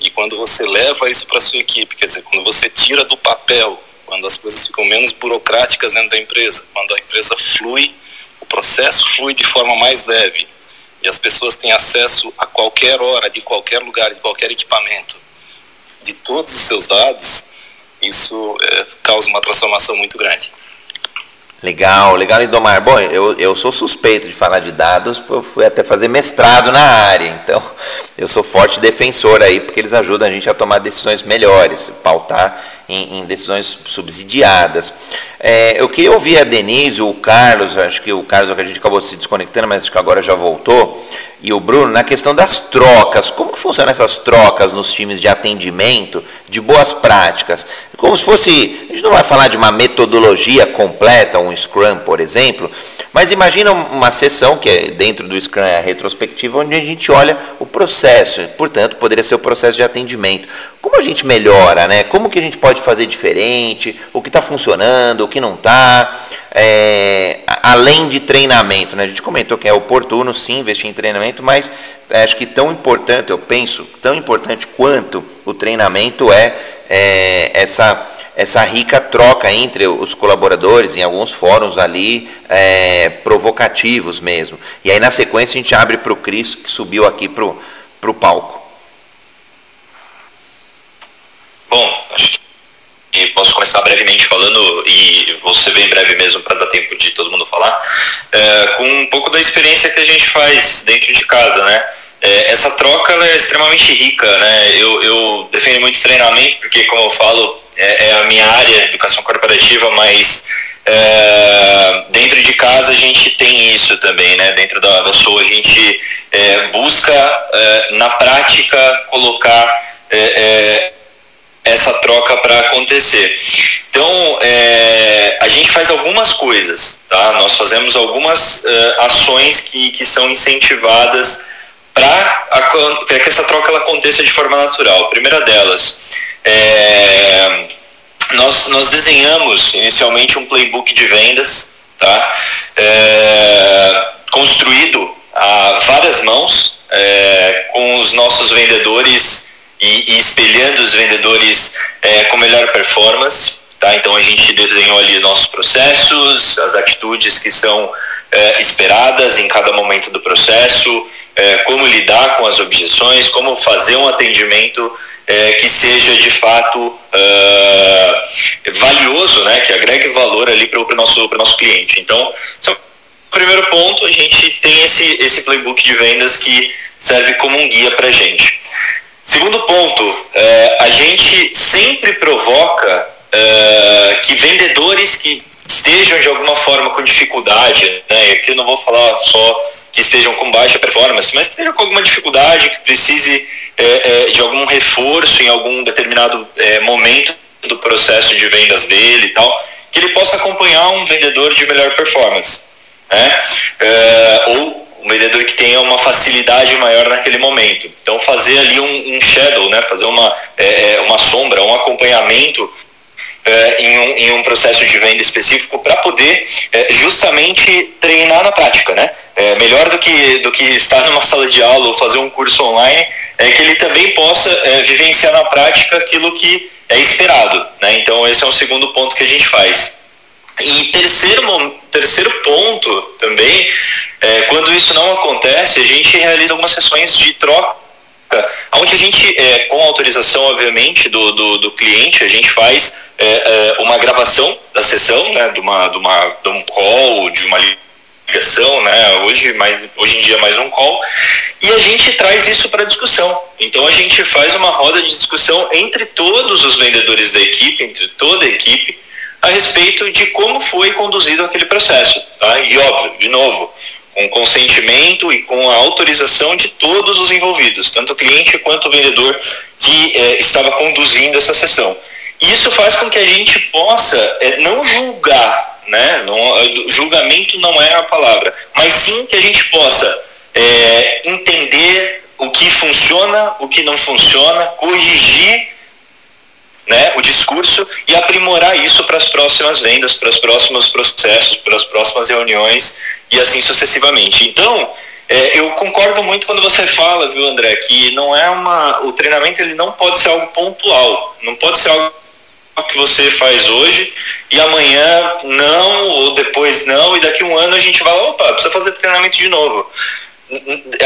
E quando você leva isso para sua equipe, quer dizer, quando você tira do papel quando as coisas ficam menos burocráticas dentro da empresa, quando a empresa flui o processo flui de forma mais leve e as pessoas têm acesso a qualquer hora, de qualquer lugar, de qualquer equipamento, de todos os seus dados, isso é, causa uma transformação muito grande. Legal, legal, Lindomar. Bom, eu, eu sou suspeito de falar de dados, eu fui até fazer mestrado na área, então eu sou forte defensor aí, porque eles ajudam a gente a tomar decisões melhores, pautar em, em decisões subsidiadas. É, eu queria ouvir a Denise, o Carlos, acho que o Carlos a gente acabou se desconectando, mas acho que agora já voltou e o Bruno na questão das trocas. Como que funcionam essas trocas nos times de atendimento, de boas práticas? Como se fosse, a gente não vai falar de uma metodologia completa, um Scrum, por exemplo, mas imagina uma sessão que é dentro do Scrum é a retrospectiva, onde a gente olha o processo, portanto, poderia ser o processo de atendimento. Como a gente melhora, né? Como que a gente pode fazer diferente? O que está funcionando, que não está? é, além de treinamento. Né? A gente comentou que é oportuno sim investir em treinamento, mas é, acho que tão importante, eu penso, tão importante quanto o treinamento é, é essa, essa rica troca entre os colaboradores em alguns fóruns ali é, provocativos mesmo. E aí na sequência a gente abre para o Cris, que subiu aqui para o palco. Bom, acho que e posso começar brevemente falando, e ser bem breve mesmo para dar tempo de todo mundo falar, é, com um pouco da experiência que a gente faz dentro de casa, né? É, essa troca é extremamente rica, né? Eu, eu defendo muito treinamento, porque, como eu falo, é, é a minha área, educação corporativa, mas é, dentro de casa a gente tem isso também, né? Dentro da, da a gente é, busca, é, na prática, colocar essa troca para acontecer. Então, é, a gente faz algumas coisas, tá? Nós fazemos algumas uh, ações que, que são incentivadas para que essa troca ela aconteça de forma natural. A primeira delas, é, nós, nós desenhamos inicialmente um playbook de vendas, tá? É, construído a várias mãos, é, com os nossos vendedores e, e espelhando os vendedores é, com melhor performance. Tá? Então a gente desenhou ali nossos processos, as atitudes que são é, esperadas em cada momento do processo, é, como lidar com as objeções, como fazer um atendimento é, que seja de fato uh, valioso, né, que agregue valor ali para o nosso, nosso cliente. Então, é primeiro ponto, a gente tem esse, esse playbook de vendas que serve como um guia para a gente. Segundo ponto, é, a gente sempre provoca é, que vendedores que estejam de alguma forma com dificuldade, né, aqui eu não vou falar só que estejam com baixa performance, mas estejam com alguma dificuldade, que precise é, de algum reforço em algum determinado momento do processo de vendas dele e tal, que ele possa acompanhar um vendedor de melhor performance. Né? Ou um vendedor que tenha uma facilidade maior naquele momento. Então fazer ali um, um shadow, né, fazer uma, é, é uma sombra, um acompanhamento é, em, um, em, um, processo de venda específico para poder é, justamente treinar na prática, né? É, melhor do que, do que estar numa sala de aula ou fazer um curso online, é que ele também possa é, vivenciar na prática aquilo que é esperado, né? Então esse é um segundo ponto que a gente faz. E terceiro, terceiro ponto também é, quando isso não acontece, a gente realiza algumas sessões de troca, onde a gente, é, com autorização, obviamente, do, do, do cliente, a gente faz é, é uma gravação da sessão, né, de, uma, de, uma, de um call, de uma ligação, né, hoje, mais, hoje em dia mais um call, e a gente traz isso para discussão. Então a gente faz uma roda de discussão entre todos os vendedores da equipe, entre toda a equipe, a respeito de como foi conduzido aquele processo. Tá? E óbvio, de novo, com consentimento e com a autorização de todos os envolvidos, tanto o cliente quanto o vendedor que é, estava conduzindo essa sessão. Isso faz com que a gente possa é, não julgar, né? Não, julgamento não é a palavra, mas sim que a gente possa é, entender o que funciona, o que não funciona, corrigir né, o discurso e aprimorar isso para as próximas vendas, para os próximos processos, para as próximas reuniões e assim sucessivamente. Então, é, eu concordo muito quando você fala, viu, André, que não é uma, o treinamento ele não pode ser algo pontual, não pode ser algo que você faz hoje e amanhã não, ou depois não, e daqui um ano a gente vai lá, opa, precisa fazer treinamento de novo.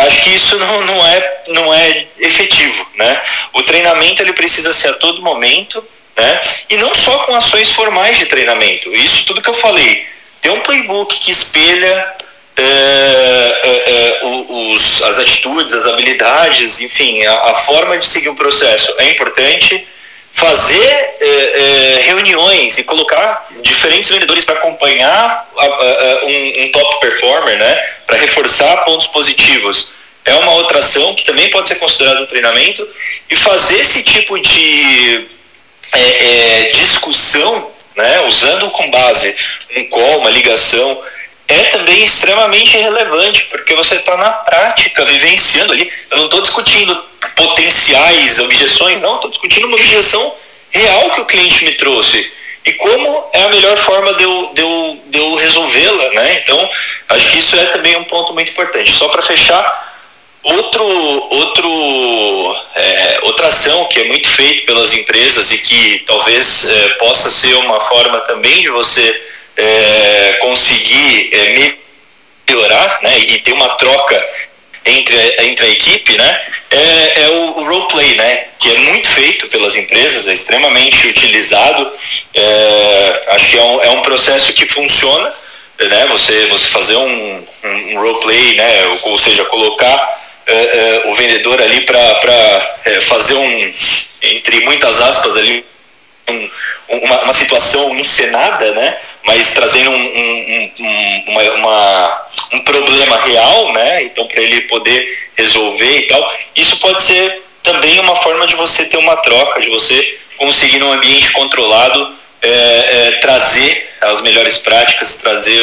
Acho que isso não, não, é, não é efetivo, né? O treinamento ele precisa ser a todo momento, né? E não só com ações formais de treinamento. Isso tudo que eu falei. Tem um playbook que espelha é, é, é, os, as atitudes, as habilidades, enfim, a, a, forma de seguir o processo é importante. Fazer é, é, reuniões e colocar diferentes vendedores para acompanhar a, a, um, um, top performer, né, para reforçar pontos positivos, é uma outra ação que também pode ser considerada um treinamento. E fazer esse tipo de é, discussão, né, usando com base um call, uma ligação, é também extremamente relevante, porque você está na prática, vivenciando ali. Eu não estou discutindo potenciais objeções, não, estou discutindo uma objeção real que o cliente me trouxe. E como é a melhor forma de eu, de eu, de eu resolvê-la, né? Então, acho que isso é também um ponto muito importante. Só para fechar, outro, outro, é, outra ação que é muito feita pelas empresas e que talvez é, possa ser uma forma também de você é, conseguir é, melhorar né, e ter uma troca entre, entre a equipe, né, é, é o, o roleplay, né, que é muito feito pelas empresas, é extremamente utilizado. É, acho que é um, é um processo que funciona, né, você, você fazer um, um, um roleplay, né, ou, ou seja, colocar é, é, o vendedor ali para é, fazer um, entre muitas aspas ali, um, uma, uma situação encenada, né? Mas trazendo um, um, um, uma, uma, um problema real, né? Então, para ele poder resolver e tal. Isso pode ser também uma forma de você ter uma troca, de você conseguir, num ambiente controlado, é, é, trazer as melhores práticas, trazer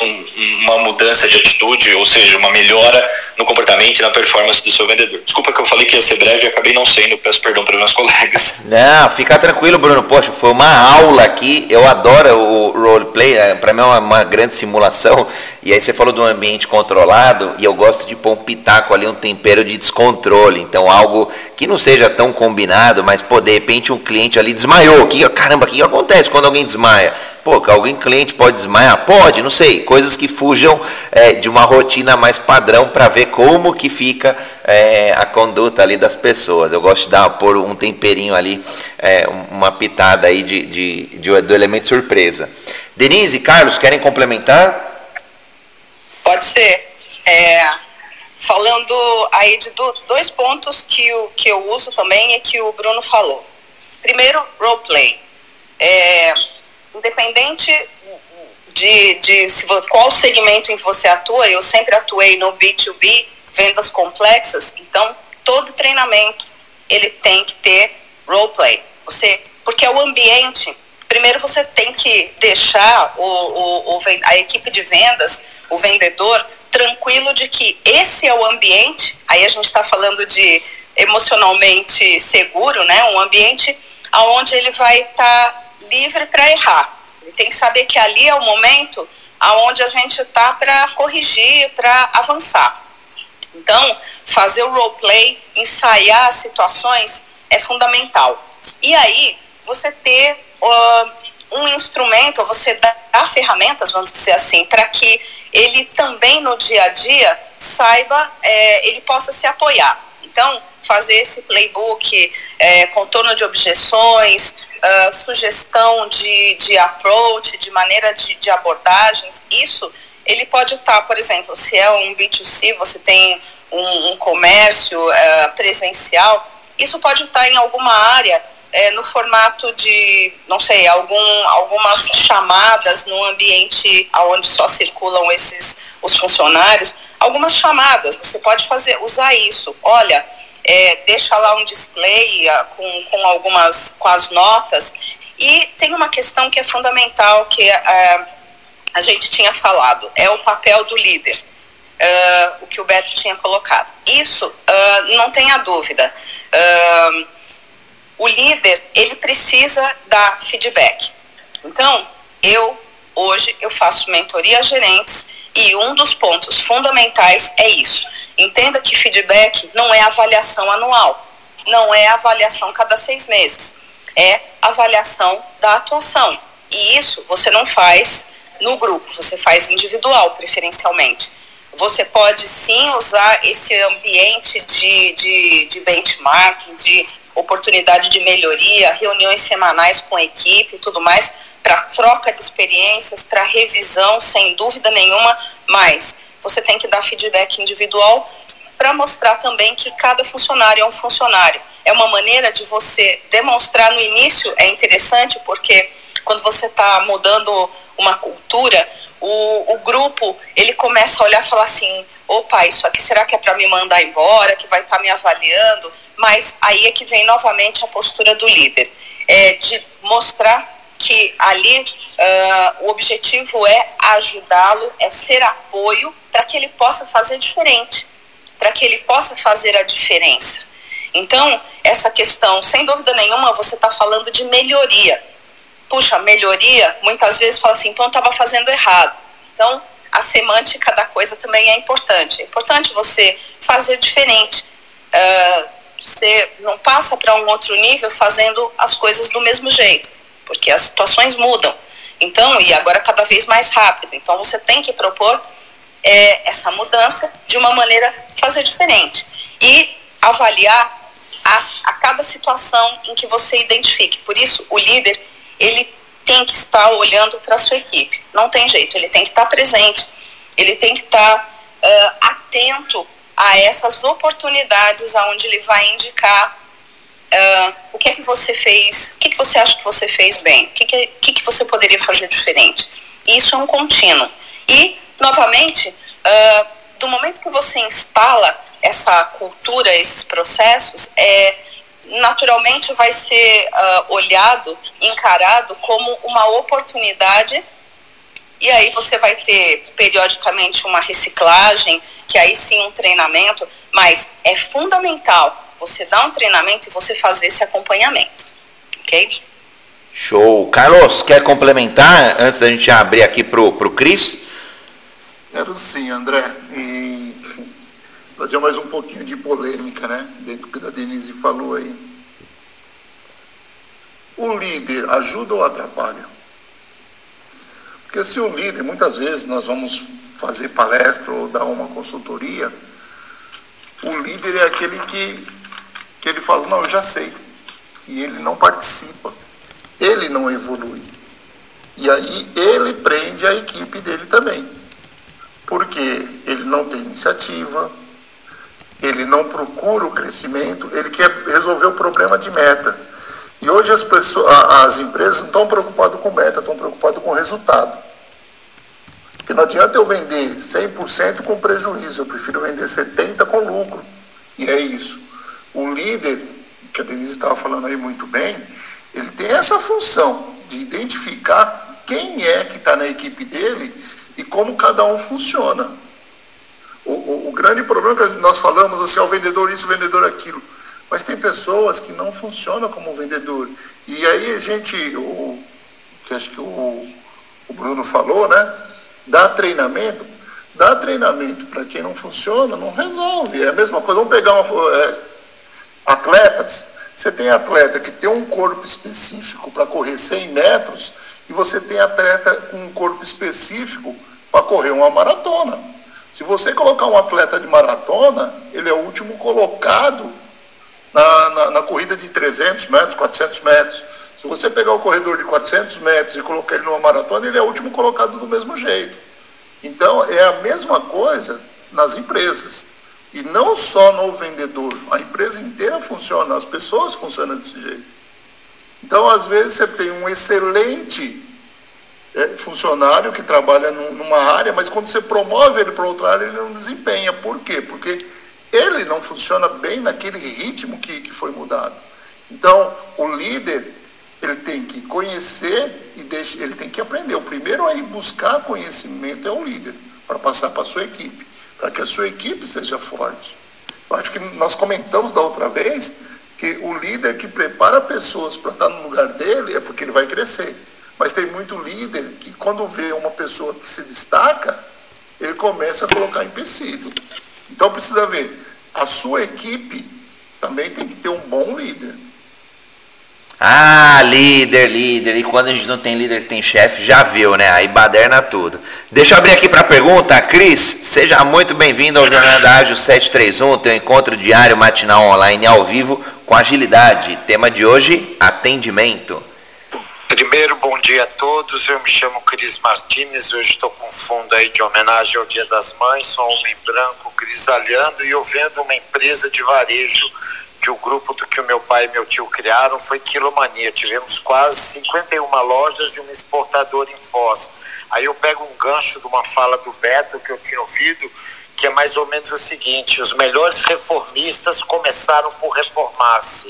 um, uma mudança de atitude, ou seja, uma melhora no comportamento e na performance do seu vendedor. Desculpa que eu falei que ia ser breve e acabei não sendo, peço perdão para meus colegas. Não, fica tranquilo, Bruno. Poxa, foi uma aula aqui. Eu adoro o roleplay, é, para mim é uma, uma, grande simulação. E aí você falou de um ambiente controlado e eu gosto de pôr um pitaco ali, um tempero de descontrole. Então algo que não seja tão combinado, mas pô, de repente um cliente ali desmaiou. Que, caramba, o que acontece quando alguém desmaia? Pô, que alguém cliente pode desmaiar? Pode, não sei. Coisas que fujam é, de uma rotina mais padrão para ver como que fica é, a conduta ali das pessoas. Eu gosto de dar pôr um temperinho ali, é, uma pitada aí de, de, de, do elemento surpresa. Denise, Carlos, querem complementar? Pode ser. É, falando aí de do, dois pontos que, o, que eu uso também e que o Bruno falou. Primeiro, roleplay. É, independente de, de se, qual segmento em que você atua, eu sempre atuei no B2B, vendas complexas, então todo treinamento ele tem que ter roleplay. Você, porque é o ambiente. Primeiro você tem que deixar o, o, o, a equipe de vendas, o vendedor, tranquilo de que esse é o ambiente. Aí a gente está falando de emocionalmente seguro, né? Um ambiente aonde ele vai estar tá livre para errar. Ele tem que saber que ali é o momento aonde a gente está para corrigir, para avançar. Então, fazer o roleplay, ensaiar situações é fundamental. E aí, você ter uh, um instrumento, você dar ferramentas, vamos dizer assim, para que ele também no dia a dia saiba, é, ele possa se apoiar. Então, fazer esse playbook, é, contorno de objeções, uh, sugestão de, de approach, de maneira de, de abordagens, isso ele pode estar, por exemplo, se é um B2C, você tem um, um comércio uh, presencial, isso pode estar em alguma área é, no formato de, não sei, algum, algumas chamadas no ambiente onde só circulam esses os funcionários, algumas chamadas. Você pode fazer, usar isso. Olha, é, deixa lá um display uh, com, com algumas, com as notas. E tem uma questão que é fundamental que uh, a gente tinha falado, é o papel do líder. Uh, o que o Beto tinha colocado. Isso, uh, não tenha dúvida. Uh, o líder, ele precisa dar feedback. Então, eu, hoje, eu faço mentoria a gerentes e um dos pontos fundamentais é isso. Entenda que feedback não é avaliação anual, não é avaliação cada seis meses, é avaliação da atuação. E isso você não faz no grupo, você faz individual, preferencialmente. Você pode sim usar esse ambiente de, de, de benchmarking, de oportunidade de melhoria, reuniões semanais com a equipe e tudo mais, para troca de experiências, para revisão, sem dúvida nenhuma, mas você tem que dar feedback individual para mostrar também que cada funcionário é um funcionário. É uma maneira de você demonstrar no início, é interessante porque quando você está mudando uma cultura, o, o grupo ele começa a olhar e falar assim: opa, isso aqui será que é para me mandar embora, que vai estar tá me avaliando? Mas aí é que vem novamente a postura do líder, é de mostrar que ali uh, o objetivo é ajudá-lo, é ser apoio para que ele possa fazer diferente, para que ele possa fazer a diferença. Então, essa questão, sem dúvida nenhuma, você está falando de melhoria puxa, melhoria, muitas vezes fala assim, então eu estava fazendo errado. Então, a semântica da coisa também é importante. É importante você fazer diferente. Uh, você não passa para um outro nível fazendo as coisas do mesmo jeito, porque as situações mudam. Então, e agora cada vez mais rápido. Então, você tem que propor é, essa mudança de uma maneira fazer diferente e avaliar a, a cada situação em que você identifique. Por isso, o líder ele tem que estar olhando para a sua equipe. Não tem jeito, ele tem que estar presente, ele tem que estar uh, atento a essas oportunidades aonde ele vai indicar uh, o que é que você fez, o que, é que você acha que você fez bem, o que, que, que, que você poderia fazer diferente. Isso é um contínuo. E, novamente, uh, do momento que você instala essa cultura, esses processos, é naturalmente vai ser uh, olhado, encarado como uma oportunidade e aí você vai ter periodicamente uma reciclagem, que aí sim um treinamento, mas é fundamental você dar um treinamento e você fazer esse acompanhamento, ok? Show. Carlos, quer complementar antes da gente abrir aqui pro, pro Cris? Quero sim, André. E trazer mais um pouquinho de polêmica, né? Dentro do que a Denise falou aí. O líder ajuda ou atrapalha? Porque se o líder, muitas vezes nós vamos fazer palestra ou dar uma consultoria, o líder é aquele que, que ele fala, não, eu já sei. E ele não participa. Ele não evolui. E aí ele prende a equipe dele também. Porque ele não tem iniciativa, ele não procura o crescimento, ele quer resolver o problema de meta. E hoje as, pessoas, as empresas não estão preocupadas com meta, estão preocupadas com resultado. Porque não adianta eu vender 100% com prejuízo, eu prefiro vender 70% com lucro. E é isso. O líder, que a Denise estava falando aí muito bem, ele tem essa função de identificar quem é que está na equipe dele e como cada um funciona. O, o, o, grande problema é que nós falamos assim, é o vendedor isso, vendedor aquilo. Mas tem pessoas que não funcionam como vendedor. E aí a gente, o, que acho que o, o Bruno falou, né? Dá treinamento. Dá treinamento para quem não funciona, não resolve. É a mesma coisa. Vamos pegar uma, é, atletas. Você tem atleta que tem um corpo específico para correr 100 metros e você tem atleta com um corpo específico para correr uma maratona. Se você colocar um atleta de maratona, ele é o último colocado na, na, na, corrida de 300 metros, 400 metros. Se você pegar o corredor de 400 metros e colocar ele numa maratona, ele é o último colocado do mesmo jeito. Então, é a mesma coisa nas empresas. E não só no vendedor, a empresa inteira funciona, as pessoas funcionam desse jeito. Então, às vezes, você tem um excelente é, funcionário que trabalha numa área, mas quando você promove ele para outra área, ele não desempenha. Por quê? Porque ele não funciona bem naquele ritmo que, que foi mudado. Então, o líder, ele tem que conhecer e deixa, ele tem que aprender. O primeiro a ir buscar conhecimento é o líder, para passar para a sua equipe, para que a sua equipe seja forte. Eu acho que nós comentamos da outra vez que o líder que prepara pessoas para estar no lugar dele é porque ele vai crescer. Mas tem muito líder que, quando vê uma pessoa que se destaca, ele começa a colocar empecilho. Então precisa ver, a sua equipe também tem que ter um bom líder. Ah, líder, líder. E quando a gente não tem líder, tem chefe, já viu, né? Aí baderna tudo. Deixa eu abrir aqui para a pergunta. Cris, seja muito bem-vindo ao Jornada Ágil 731, teu encontro diário matinal online ao vivo com agilidade. Tema de hoje, atendimento. Primeiro, bom dia a todos. Eu me chamo Cris Martins. Hoje estou com fundo aí de homenagem ao Dia das Mães. Sou um homem branco, grisalhando, e eu vendo uma empresa de varejo que o grupo do que o meu pai e meu tio criaram foi Quilomania. Tivemos quase 51 lojas e uma exportadora em Foz. Aí eu pego um gancho de uma fala do Beto que eu tinha ouvido, que é mais ou menos o seguinte: os melhores reformistas começaram por reformar-se.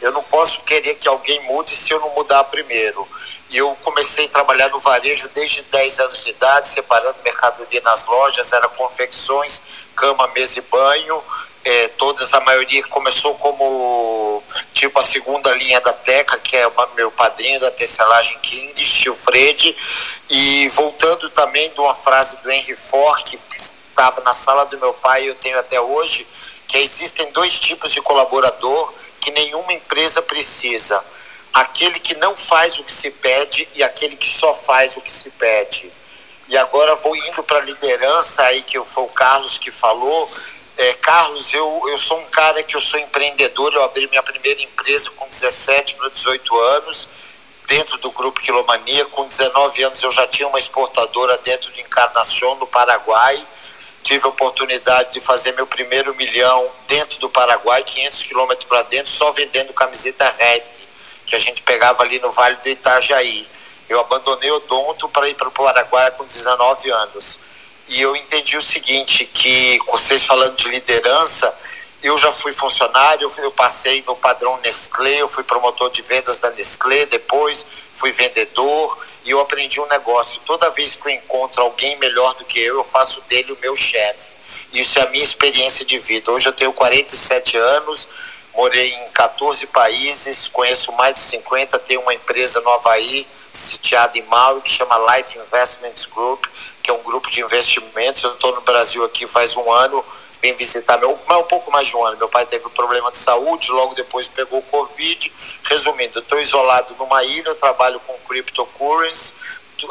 Eu não posso querer que alguém mude se eu não mudar primeiro. E eu comecei a trabalhar no varejo desde 10 anos de idade, separando mercadoria nas lojas, era confecções, cama, mesa e banho, é, todas, a maioria começou como tipo a segunda linha da Teca, que é o meu padrinho da tecelagem King, tio Fred, e voltando também de uma frase do Henry Ford, que estava na sala do meu pai e eu tenho até hoje, que existem dois tipos de colaborador que nenhuma empresa precisa. Aquele que não faz o que se pede e aquele que só faz o que se pede. E agora vou indo para a liderança aí que foi o Carlos que falou, é, Carlos, eu, eu sou um cara que eu sou empreendedor, eu abri minha primeira empresa com 17 para 18 anos, dentro do Grupo Quilomania. Com 19 anos eu já tinha uma exportadora dentro de Encarnação, no Paraguai. Tive a oportunidade de fazer meu primeiro milhão dentro do Paraguai, 500 quilômetros para dentro, só vendendo camiseta Red, que a gente pegava ali no Vale do Itajaí. Eu abandonei o Donto para ir para o Paraguai com 19 anos. E eu entendi o seguinte, que vocês falando de liderança, eu já fui funcionário, eu passei no padrão Nestlé, eu fui promotor de vendas da Nestlé, depois fui vendedor e eu aprendi um negócio. Toda vez que eu encontro alguém melhor do que eu, eu faço dele o meu chefe. Isso é a minha experiência de vida. Hoje eu tenho 47 anos, morei em 14 países, conheço mais de 50, tenho uma empresa no Havaí, sitiada em Maui, que chama Life Investments Group, que é um grupo de investimentos. Eu estou no Brasil aqui faz um ano, vim visitar meu, um pouco mais de um ano. Meu pai teve um problema de saúde, logo depois pegou Covid. Resumindo, estou isolado numa ilha, trabalho com cryptocurrency,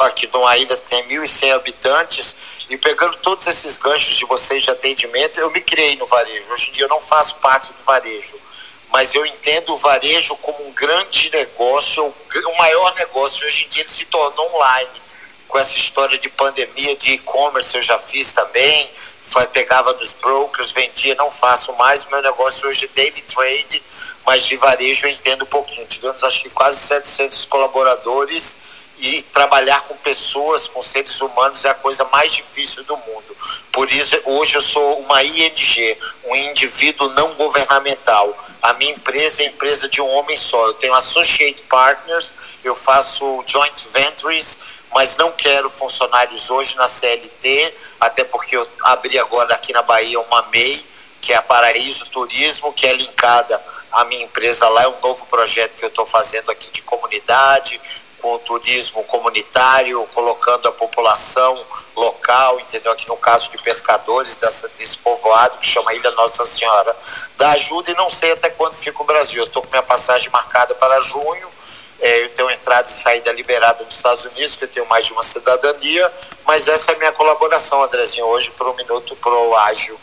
aqui numa ilha tem 1.100 habitantes, e pegando todos esses ganchos de vocês de atendimento, eu me criei no varejo. Hoje em dia eu não faço parte do varejo mas eu entendo o varejo como um grande negócio, o maior negócio. Hoje em dia ele se tornou online. Com essa história de pandemia, de e-commerce, eu já fiz também. Foi, pegava nos brokers, vendia, não faço mais. Meu negócio hoje é daily trade, mas de varejo eu entendo um pouquinho. Tivemos acho que quase 700 colaboradores e trabalhar com pessoas, com seres humanos é a coisa mais difícil do mundo. Por isso, hoje eu sou uma ING, um indivíduo não governamental. A minha empresa é empresa de um homem só. Eu tenho associate partners, eu faço joint ventures, mas não quero funcionários hoje na CLT, até porque eu abri agora aqui na Bahia uma MEI, que é a Paraíso Turismo, que é linkada à minha empresa lá. É um novo projeto que eu estou fazendo aqui de comunidade, com o turismo comunitário, colocando a população local, entendeu? Aqui no caso de pescadores dessa, desse povoado que chama Ilha Nossa Senhora da Ajuda e não sei até quando fica o Brasil. Eu estou com minha passagem marcada para junho, é, eu tenho entrada e saída liberada nos Estados Unidos, que eu tenho mais de uma cidadania, mas essa é a minha colaboração, Andrezinho, hoje para o Minuto Pro Ágil.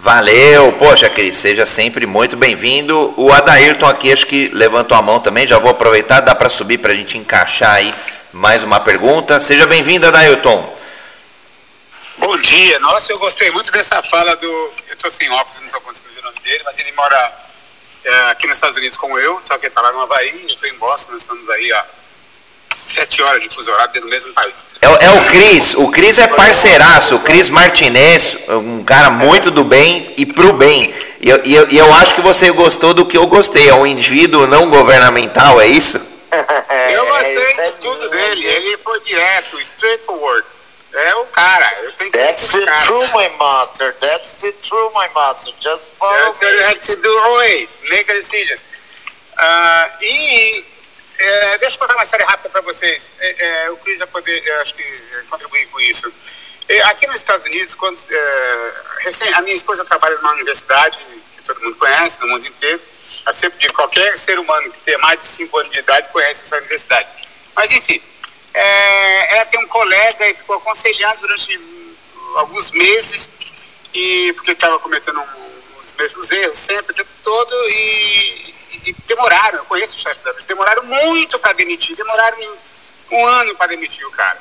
Valeu, poxa, Cris, seja sempre muito bem-vindo. O Adairton aqui, acho que levantou a mão também, já vou aproveitar, dá para subir para a gente encaixar aí mais uma pergunta. Seja bem-vindo, Adairton. Bom dia, nossa, eu gostei muito dessa fala do. Eu estou sem óculos, não estou conseguindo ver o nome dele, mas ele mora é, aqui nos Estados Unidos como eu, só que ele está lá no Havaí, eu estou em Boston, nós estamos aí, ó sete horas de fuso horário dentro do mesmo país. É, é, o Cris, o Cris é parceiraço, o Cris Martinez, um cara muito do bem e pro bem. E eu, e eu, e eu acho que você gostou do que eu gostei, é um indivíduo não governamental, é isso? eu gostei de tudo dele, ele foi direto, straightforward. É o cara, eu tenho que That's the cara. true, my master. That's the true, my master. Just follow That's me. what you have to do always. Make a decision. Uh, e é, deixa eu contar uma história rápida para vocês. É, é, o Cris vai poder, acho que, contribuir com isso. É, aqui nos Estados Unidos, quando, é, recém, a minha esposa trabalha numa universidade, que todo mundo conhece no mundo inteiro. Eu sempre digo, qualquer ser humano que tenha mais de 5 anos de idade conhece essa universidade. Mas, enfim, é, ela tem um colega e ficou aconselhando durante alguns meses, e porque estava cometendo um, os mesmos erros sempre, o tempo todo, e, e demoraram, eu conheço o chefe deles, demoraram muito para demitir, demoraram um ano para demitir o cara.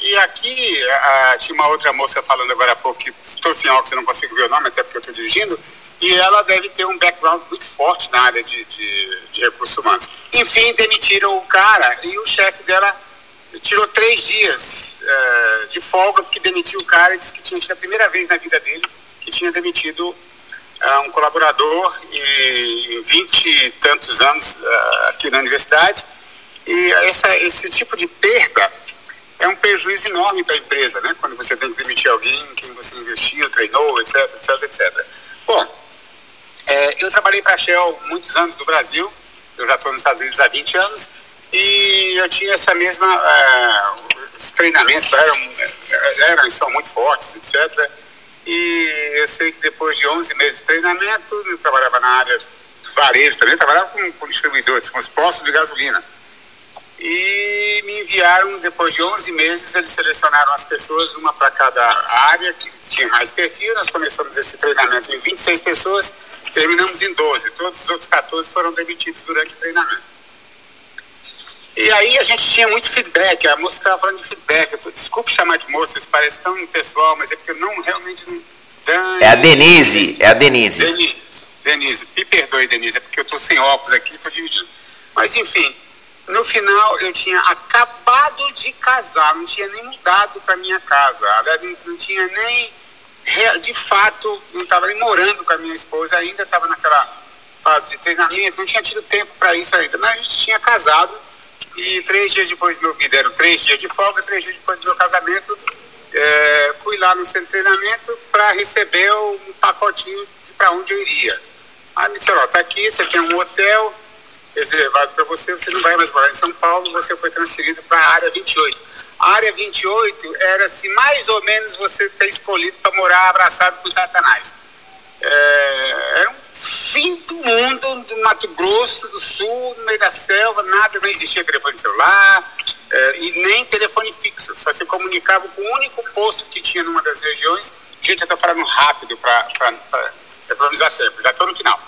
E aqui, a, tinha uma outra moça falando agora há pouco, que estou sem óculos, não consigo ver o nome, até porque eu estou dirigindo, e ela deve ter um background muito forte na área de, de, de recursos humanos. Enfim, demitiram o cara e o chefe dela tirou três dias uh, de folga porque demitiu o cara e disse que tinha sido a primeira vez na vida dele que tinha demitido uh, um colaborador e, vinte e tantos anos uh, aqui na universidade. E essa, esse tipo de perda é um prejuízo enorme para a empresa, né? Quando você tem que demitir alguém, quem você investiu, treinou, etc, etc, etc. Bom, é, eu trabalhei para a Shell muitos anos no Brasil, eu já estou nos Estados Unidos há 20 anos, e eu tinha essa mesma. Uh, os treinamentos eram, eram são muito fortes, etc. E eu sei que depois de 11 meses de treinamento, eu trabalhava na área de varejo também, trabalhava com, com distribuidores, com os postos de gasolina. E me enviaram, depois de 11 meses, eles selecionaram as pessoas, uma para cada área, que tinha mais perfil. Nós começamos esse treinamento em 26 pessoas, terminamos em 12. Todos os outros 14 foram demitidos durante o treinamento. E aí a gente tinha muito feedback, a moça estava falando de feedback. Tô, desculpe chamar de moça, isso parece tão impessoal, mas é porque eu não realmente não. Dan... É a Denise, é a Denise. Denise, Denise, me perdoe, Denise, é porque eu estou sem óculos aqui, estou dividindo. Mas enfim, no final eu tinha acabado de casar, não tinha nem mudado para minha casa, não, não tinha nem, de fato, não estava nem morando com a minha esposa ainda, estava naquela fase de treinamento, não tinha tido tempo para isso ainda, mas a gente tinha casado e três dias depois, meu, me deram três dias de folga, três dias depois do meu casamento, é, fui lá no centro de treinamento para receber um pacotinho para onde eu iria. Aí me disseram, ó, tá aqui, você tem um hotel reservado para você, você não vai mais morar em São Paulo, você foi transferido para a área 28. A área 28 era se mais ou menos você ter escolhido para morar abraçado com Satanás. É, era fim do mundo do Mato Grosso do Sul, no meio da selva, nada, não existia telefone celular é, e nem telefone fixo, só se comunicava com o único posto que tinha numa das regiões. Gente, eu falando rápido para economizar tempo, já estou no final.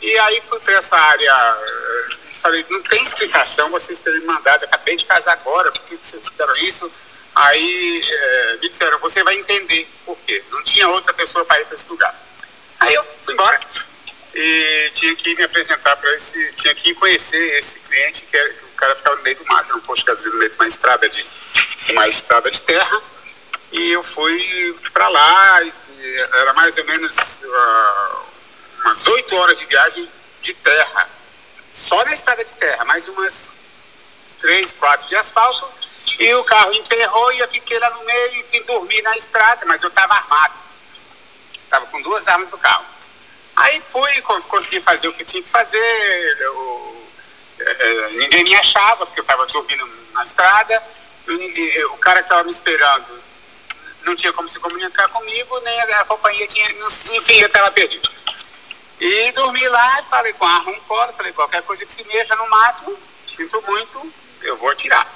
E aí fui para essa área, eh, falei, não tem explicação vocês terem mandado, acabei de casar agora, por que vocês fizeram isso? Aí é, me disseram, você vai entender por quê. Não tinha outra pessoa para ir para esse lugar. Aí eu fui embora e tinha que me apresentar para esse, tinha que conhecer esse cliente que, era, que o cara ficava no meio do mato, era um posto de gasolina no meio de uma estrada de uma estrada de terra. E eu fui para lá, era mais ou menos uh, umas oito horas de viagem de terra, só na estrada de terra, mais umas três, quatro de asfalto. E o carro emperrou e eu fiquei lá no meio, enfim, dormi na estrada, mas eu estava armado. Estava com duas armas no carro. Aí fui, consegui fazer o que tinha que fazer. Eu, é, ninguém me achava, porque eu estava dormindo na estrada. O cara que estava me esperando não tinha como se comunicar comigo, nem a, companhia tinha. Enfim, eu estava perdido. E dormi lá, falei com a arma em cola, falei, qualquer coisa que se mexa no mato, sinto muito, eu vou atirar.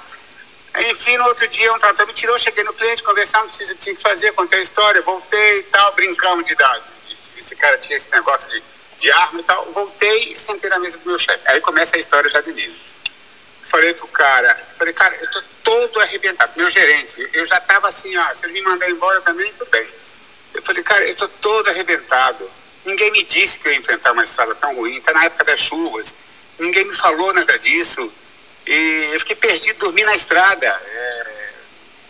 Enfim, no outro dia um trator me tirou, cheguei no cliente, conversamos, fiz o que tinha que fazer, contei a história, voltei e tal, brincamos de idade esse cara tinha esse negócio de, de arma e tal. Voltei e sentei na mesa do meu chefe. Aí começa a história da Denise. Falei pro cara, falei, cara, eu tô todo arrebentado. Meu gerente, eu já tava assim, ó, se ele me mandar embora também, tudo bem. Eu falei, cara, eu tô todo arrebentado. Ninguém me disse que eu ia enfrentar uma estrada tão ruim, tá na época das chuvas. Ninguém me falou nada disso. E eu fiquei perdido, dormi na estrada. É...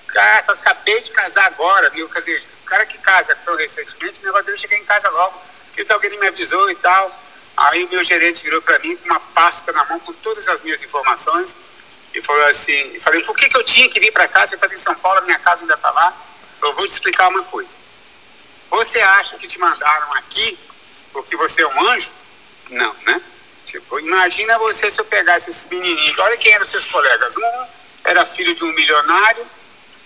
Cara, acabei de casar agora, viu? Quer dizer, cara que casa tão recentemente, o negócio dele chegar em casa logo, porque alguém me avisou e tal. Aí o meu gerente virou para mim com uma pasta na mão com todas as minhas informações e falou assim, falei, por que, que eu tinha que vir para cá? Você está em São Paulo, a minha casa ainda está lá. Eu vou te explicar uma coisa. Você acha que te mandaram aqui porque você é um anjo? Não, né? Tipo, imagina você se eu pegasse esse menininho. Olha quem eram seus colegas. Um era filho de um milionário,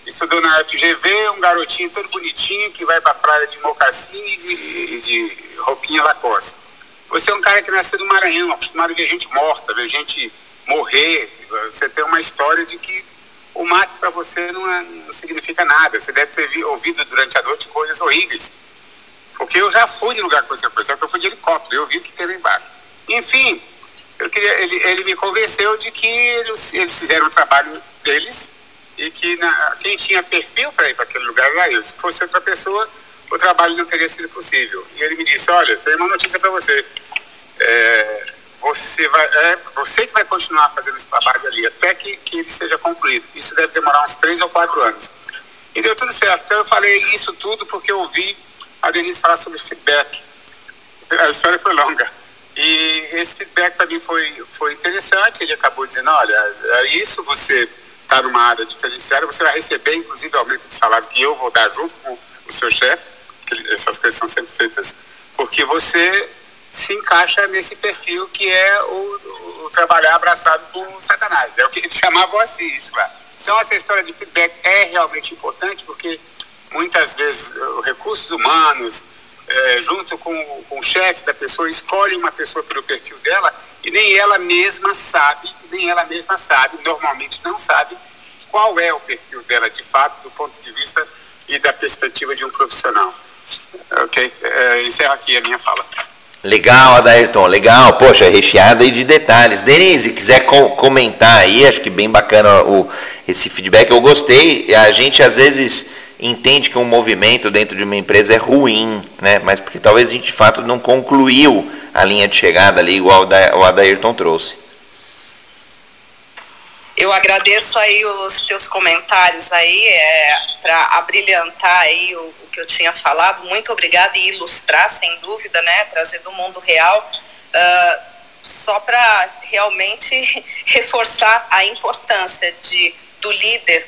estudou na FGV, um garotinho todo bonitinho que vai para a praia de mocassim e de, de roupinha Lacoste. Você é um cara que nasceu do Maranhão, acostumado a ver gente morta, ver gente morrer. Você tem uma história de que o mato para você não, é, não, significa nada. Você deve ter ouvido durante a noite coisas horríveis. Porque eu já fui no lugar você foi, só que eu fui de helicóptero, eu vi o que teve embaixo. Enfim, queria, ele, ele me convenceu de que eles, eles fizeram o trabalho deles e que na, quem tinha perfil para ir para aquele lugar era eu. Se fosse outra pessoa, o trabalho não teria sido possível. E ele me disse: Olha, tenho uma notícia para você. É, você, vai, é, você que vai continuar fazendo esse trabalho ali até que, que ele seja concluído. Isso deve demorar uns três ou quatro anos. E deu tudo certo. Então eu falei isso tudo porque eu ouvi a Denise falar sobre feedback. A história foi longa. E esse feedback para mim foi, foi interessante. Ele acabou dizendo: olha, é isso, você está numa área diferenciada, você vai receber, inclusive, aumento de salário que eu vou dar junto com o seu chefe, que essas coisas são sempre feitas, porque você se encaixa nesse perfil que é o, o, trabalhar abraçado com satanás. É o que eles chamavam assim, isso lá. Então, essa história de feedback é realmente importante, porque muitas vezes os recursos humanos, é, junto com, com o chefe da pessoa, escolhe uma pessoa pelo perfil dela e nem ela mesma sabe, nem ela mesma sabe, normalmente não sabe, qual é o perfil dela de fato, do ponto de vista e da perspectiva de um profissional. Ok? É, encerro aqui a minha fala. Legal, Adairton, legal. Poxa, recheada aí de detalhes. Denise, quiser co comentar aí, acho que bem bacana o, esse feedback. Eu gostei. A gente às vezes entende que um movimento dentro de uma empresa é ruim, né? Mas porque talvez a gente de fato não concluiu a linha de chegada ali, igual o Adairton trouxe. Eu agradeço aí os teus comentários aí, é, para abrilhantar aí o, o, que eu tinha falado. Muito obrigada e ilustrar, sem dúvida, né? Trazer do mundo real. Uh, só para realmente reforçar a importância de, do líder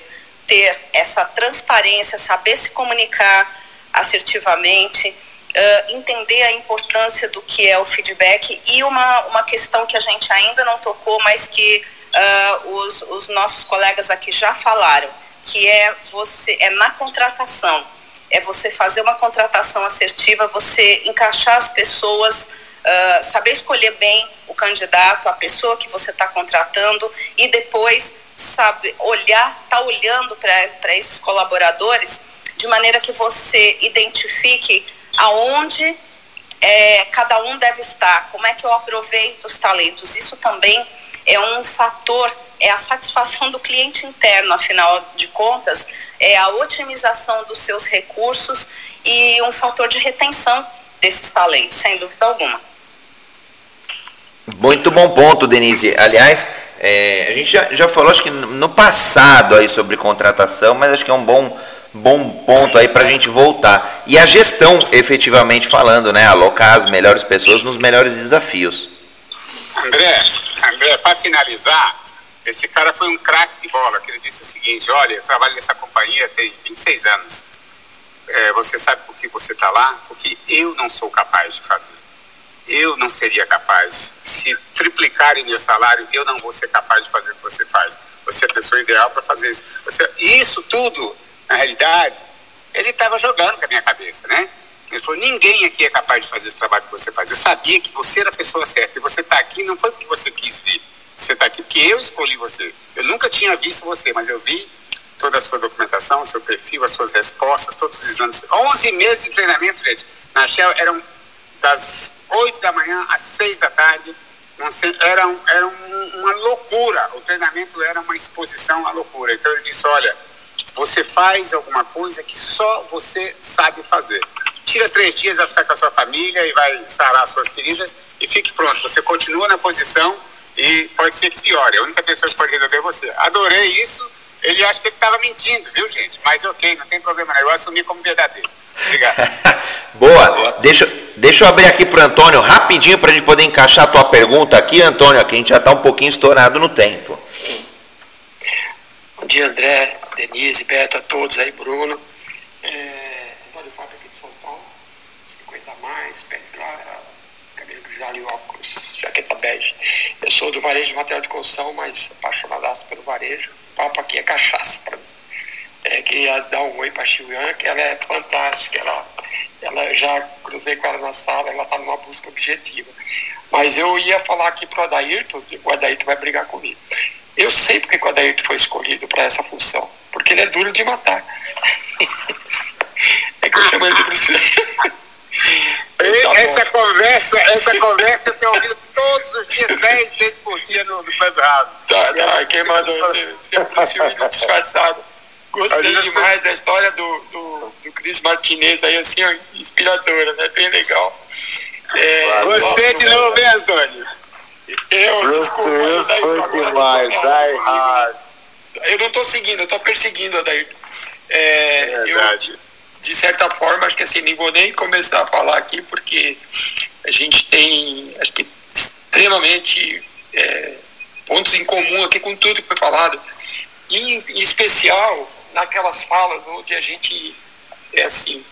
ter essa transparência, saber se comunicar assertivamente, uh, entender a importância do que é o feedback e uma, uma questão que a gente ainda não tocou, mas que uh, os, os nossos colegas aqui já falaram, que é você é na contratação, é você fazer uma contratação assertiva, você encaixar as pessoas, uh, saber escolher bem o candidato, a pessoa que você está contratando e depois sabe olhar, tá olhando para esses colaboradores de maneira que você identifique aonde é, cada um deve estar, como é que eu aproveito os talentos. Isso também é um fator, é a satisfação do cliente interno, afinal de contas, é a otimização dos seus recursos e um fator de retenção desses talentos, sem dúvida alguma. Muito bom ponto, Denise. Aliás, é, a gente já, já falou, acho que no passado aí sobre contratação, mas acho que é um bom, bom ponto aí para a gente voltar. E a gestão, efetivamente falando, né? Alocar as melhores pessoas nos melhores desafios. André, André, para finalizar, esse cara foi um craque de bola, que ele disse o seguinte, olha, eu trabalho nessa companhia tem 26 anos. É, você sabe por que você está lá? Porque eu não sou capaz de fazer eu não seria capaz. Se triplicarem meu salário, eu não vou ser capaz de fazer o que você faz. Você é a pessoa ideal para fazer isso. Você, isso tudo, na realidade, ele estava jogando com a minha cabeça, né? Ele falou: ninguém aqui é capaz de fazer esse trabalho que você faz. Eu sabia que você era a pessoa certa. E você está aqui não foi porque você quis vir. Você está aqui porque eu escolhi você. Eu nunca tinha visto você, mas eu vi toda a sua documentação, seu perfil, as suas respostas, todos os exames. 11 meses de treinamento, gente. Na Shell eram das 8 da manhã às 6 da tarde. Era, era uma loucura. O treinamento era uma exposição à loucura. Então ele disse: olha, você faz alguma coisa que só você sabe fazer. Tira três dias, vai ficar com a sua família e vai sarar as suas feridas e fique pronto. Você continua na posição e pode ser que piore. A única pessoa que pode resolver é você. Adorei isso. Ele acha que ele estava mentindo, viu, gente? Mas ok, não tem problema não. Eu assumi como verdadeiro. Obrigado. Boa. Deixa, deixa eu abrir aqui para o Antônio rapidinho para a gente poder encaixar a tua pergunta aqui, Antônio, que a gente já está um pouquinho estourado no tempo. Bom dia, André, Denise, Beta, todos aí, Bruno. É, Antônio Fábio aqui de São Paulo, 50 mais, pé clara, cabelo grisalho, óculos, jaqueta bege. Eu sou do varejo de material de construção, mas apaixonadaço pelo varejo. Papo aqui é cachaça para mim. É, queria dar um oi para a Xiuan, que ela é fantástica. Ela, ela já cruzei com ela na sala, ela está numa busca objetiva. Mas eu ia falar aqui para o Adairto, o Adairto vai brigar comigo. Eu sei porque o Adairto foi escolhido para essa função. Porque ele é duro de matar. é que eu chamo ele de Tá essa conversa, essa conversa eu tenho ouvido todos os dias, 10 vezes por dia no, no Clubhouse. Tá, tá, quem mandou esse Bruce Willis disfarçado. Gostei demais da história do, do, do Cris Martinez aí, assim, ó, inspiradora, né? Bem legal. É, Você de novo, hein, Antônio? Eu, Bruce desculpa, Willis foi demais, tá die hard. Eu não tô seguindo, eu tô perseguindo, Adair. É, Verdade. eu, de certa forma, acho que assim, nem vou nem começar a falar aqui, porque a gente tem, acho que, extremamente é, pontos em comum aqui com tudo que foi falado. Em, em especial, naquelas falas onde a gente, é assim,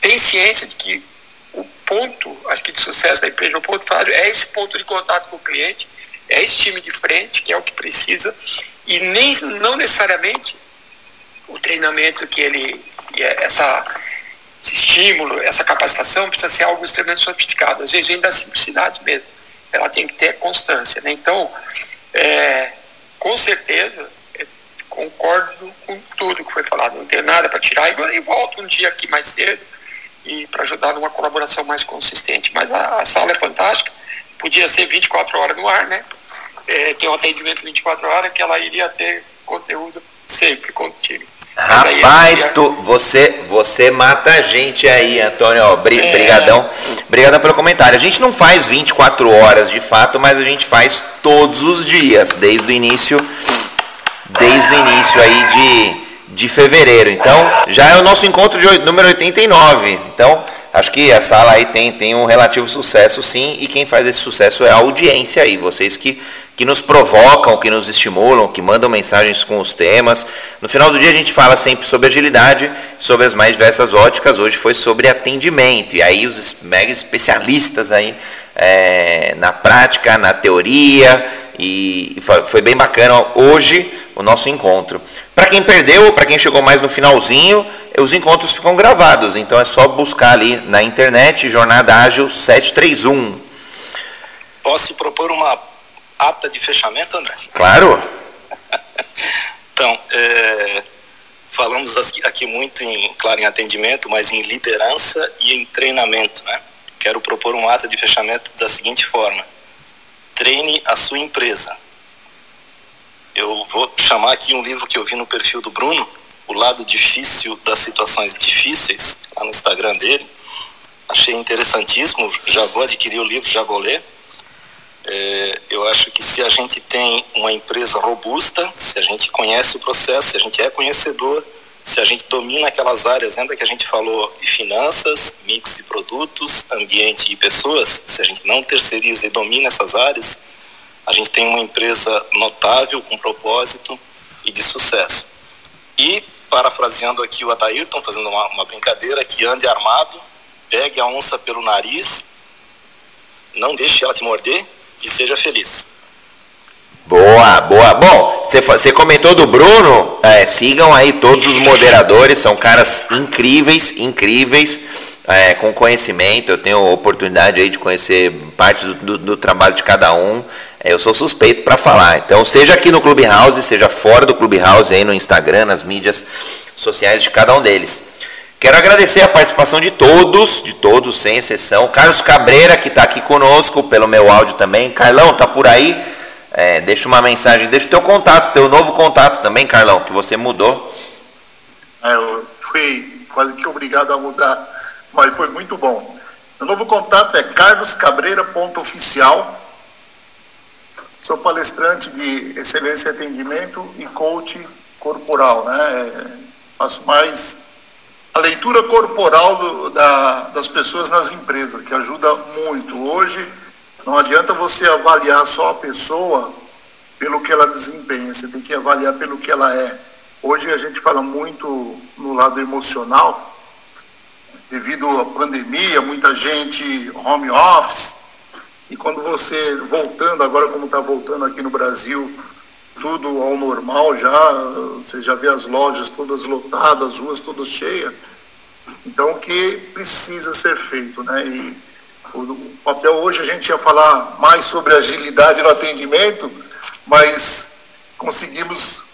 tem ciência de que o ponto, acho que de sucesso da empresa, o ponto falado é esse ponto de contato com o cliente, é esse time de frente, que é o que precisa, e nem, não necessariamente o treinamento que ele, essa, esse estímulo, essa capacitação precisa ser algo extremamente sofisticado. Às vezes vem da simplicidade mesmo. Ela tem que ter constância. Né? Então, é, com certeza, é, concordo com tudo que foi falado. Não tenho nada para tirar e, e volto um dia aqui mais cedo e para ajudar numa colaboração mais consistente. Mas a, a, sala é fantástica. Podia ser 24 horas no ar, né? É, tem um atendimento 24 horas que ela iria ter conteúdo sempre contigo. Rapaz, tu, você, você mata a gente aí, Antônio. Ó, bri, é. Brigadão. Brigadão pelo comentário. A gente não faz 24 horas de fato, mas a gente faz todos os dias, desde o início, desde o início aí de, de fevereiro. Então, já é o nosso encontro de número 89. Então, acho que a sala aí tem, tem um relativo sucesso, sim, e quem faz esse sucesso é a audiência aí, vocês que que nos provocam, que nos estimulam, que mandam mensagens com os temas. No final do dia a gente fala sempre sobre agilidade, sobre as mais diversas óticas. Hoje foi sobre atendimento. E aí os mega especialistas aí é, na prática, na teoria. E foi bem bacana hoje o nosso encontro. Para quem perdeu, para quem chegou mais no finalzinho, os encontros ficam gravados. Então é só buscar ali na internet Jornada Ágil 731. Posso propor uma ata de fechamento, André? Claro. então, é, falamos aqui muito em, claro, em atendimento, mas em liderança e em treinamento, né? Quero propor uma ata de fechamento da seguinte forma: treine a sua empresa. Eu vou chamar aqui um livro que eu vi no perfil do Bruno, O Lado Difícil das Situações Difíceis, lá no Instagram dele. Achei interessantíssimo, já vou adquirir o livro, já vou ler é, eu acho que se a gente tem uma empresa robusta, se a gente conhece o processo, se a gente é conhecedor, se a gente domina aquelas áreas, lembra que a gente falou de finanças, mix de produtos, ambiente e pessoas, se a gente não terceiriza e domina essas áreas, a gente tem uma empresa notável, com propósito e de sucesso. E, parafraseando aqui o Adairton, fazendo uma, uma brincadeira, que ande armado, pegue a onça pelo nariz, não deixe ela te morder e seja feliz. Boa, boa. Bom, você comentou do Bruno, é, sigam aí todos os moderadores, são caras incríveis, incríveis, é, com conhecimento. Eu tenho oportunidade aí de conhecer parte do, do, do trabalho de cada um. É, eu sou suspeito para falar. Então, seja aqui no Clubhouse, seja fora do Clubhouse, aí no Instagram, nas mídias sociais de cada um deles. Quero agradecer a participação de todos, de todos, sem exceção. Carlos Cabreira, que está aqui conosco, pelo meu áudio também. Carlão, tá por aí? É, deixa uma mensagem, deixa o teu contato, teu novo contato também, Carlão, que você mudou. É, eu fui quase que obrigado a mudar, mas foi muito bom. Meu novo contato é carloscabreira.oficial. Sou palestrante de excelência e atendimento e coach corporal, né? É, faço mais a leitura corporal do, da, das pessoas nas empresas, que ajuda muito. Hoje, não adianta você avaliar só a pessoa pelo que ela desempenha, você tem que avaliar pelo que ela é. Hoje a gente fala muito no lado emocional, devido à pandemia, muita gente home office, e quando você, voltando agora como está voltando aqui no Brasil, tudo ao normal já, você já vê as lojas todas lotadas, as ruas todas cheias. Então, o que precisa ser feito, né? E o papel hoje a gente ia falar mais sobre agilidade no atendimento, mas conseguimos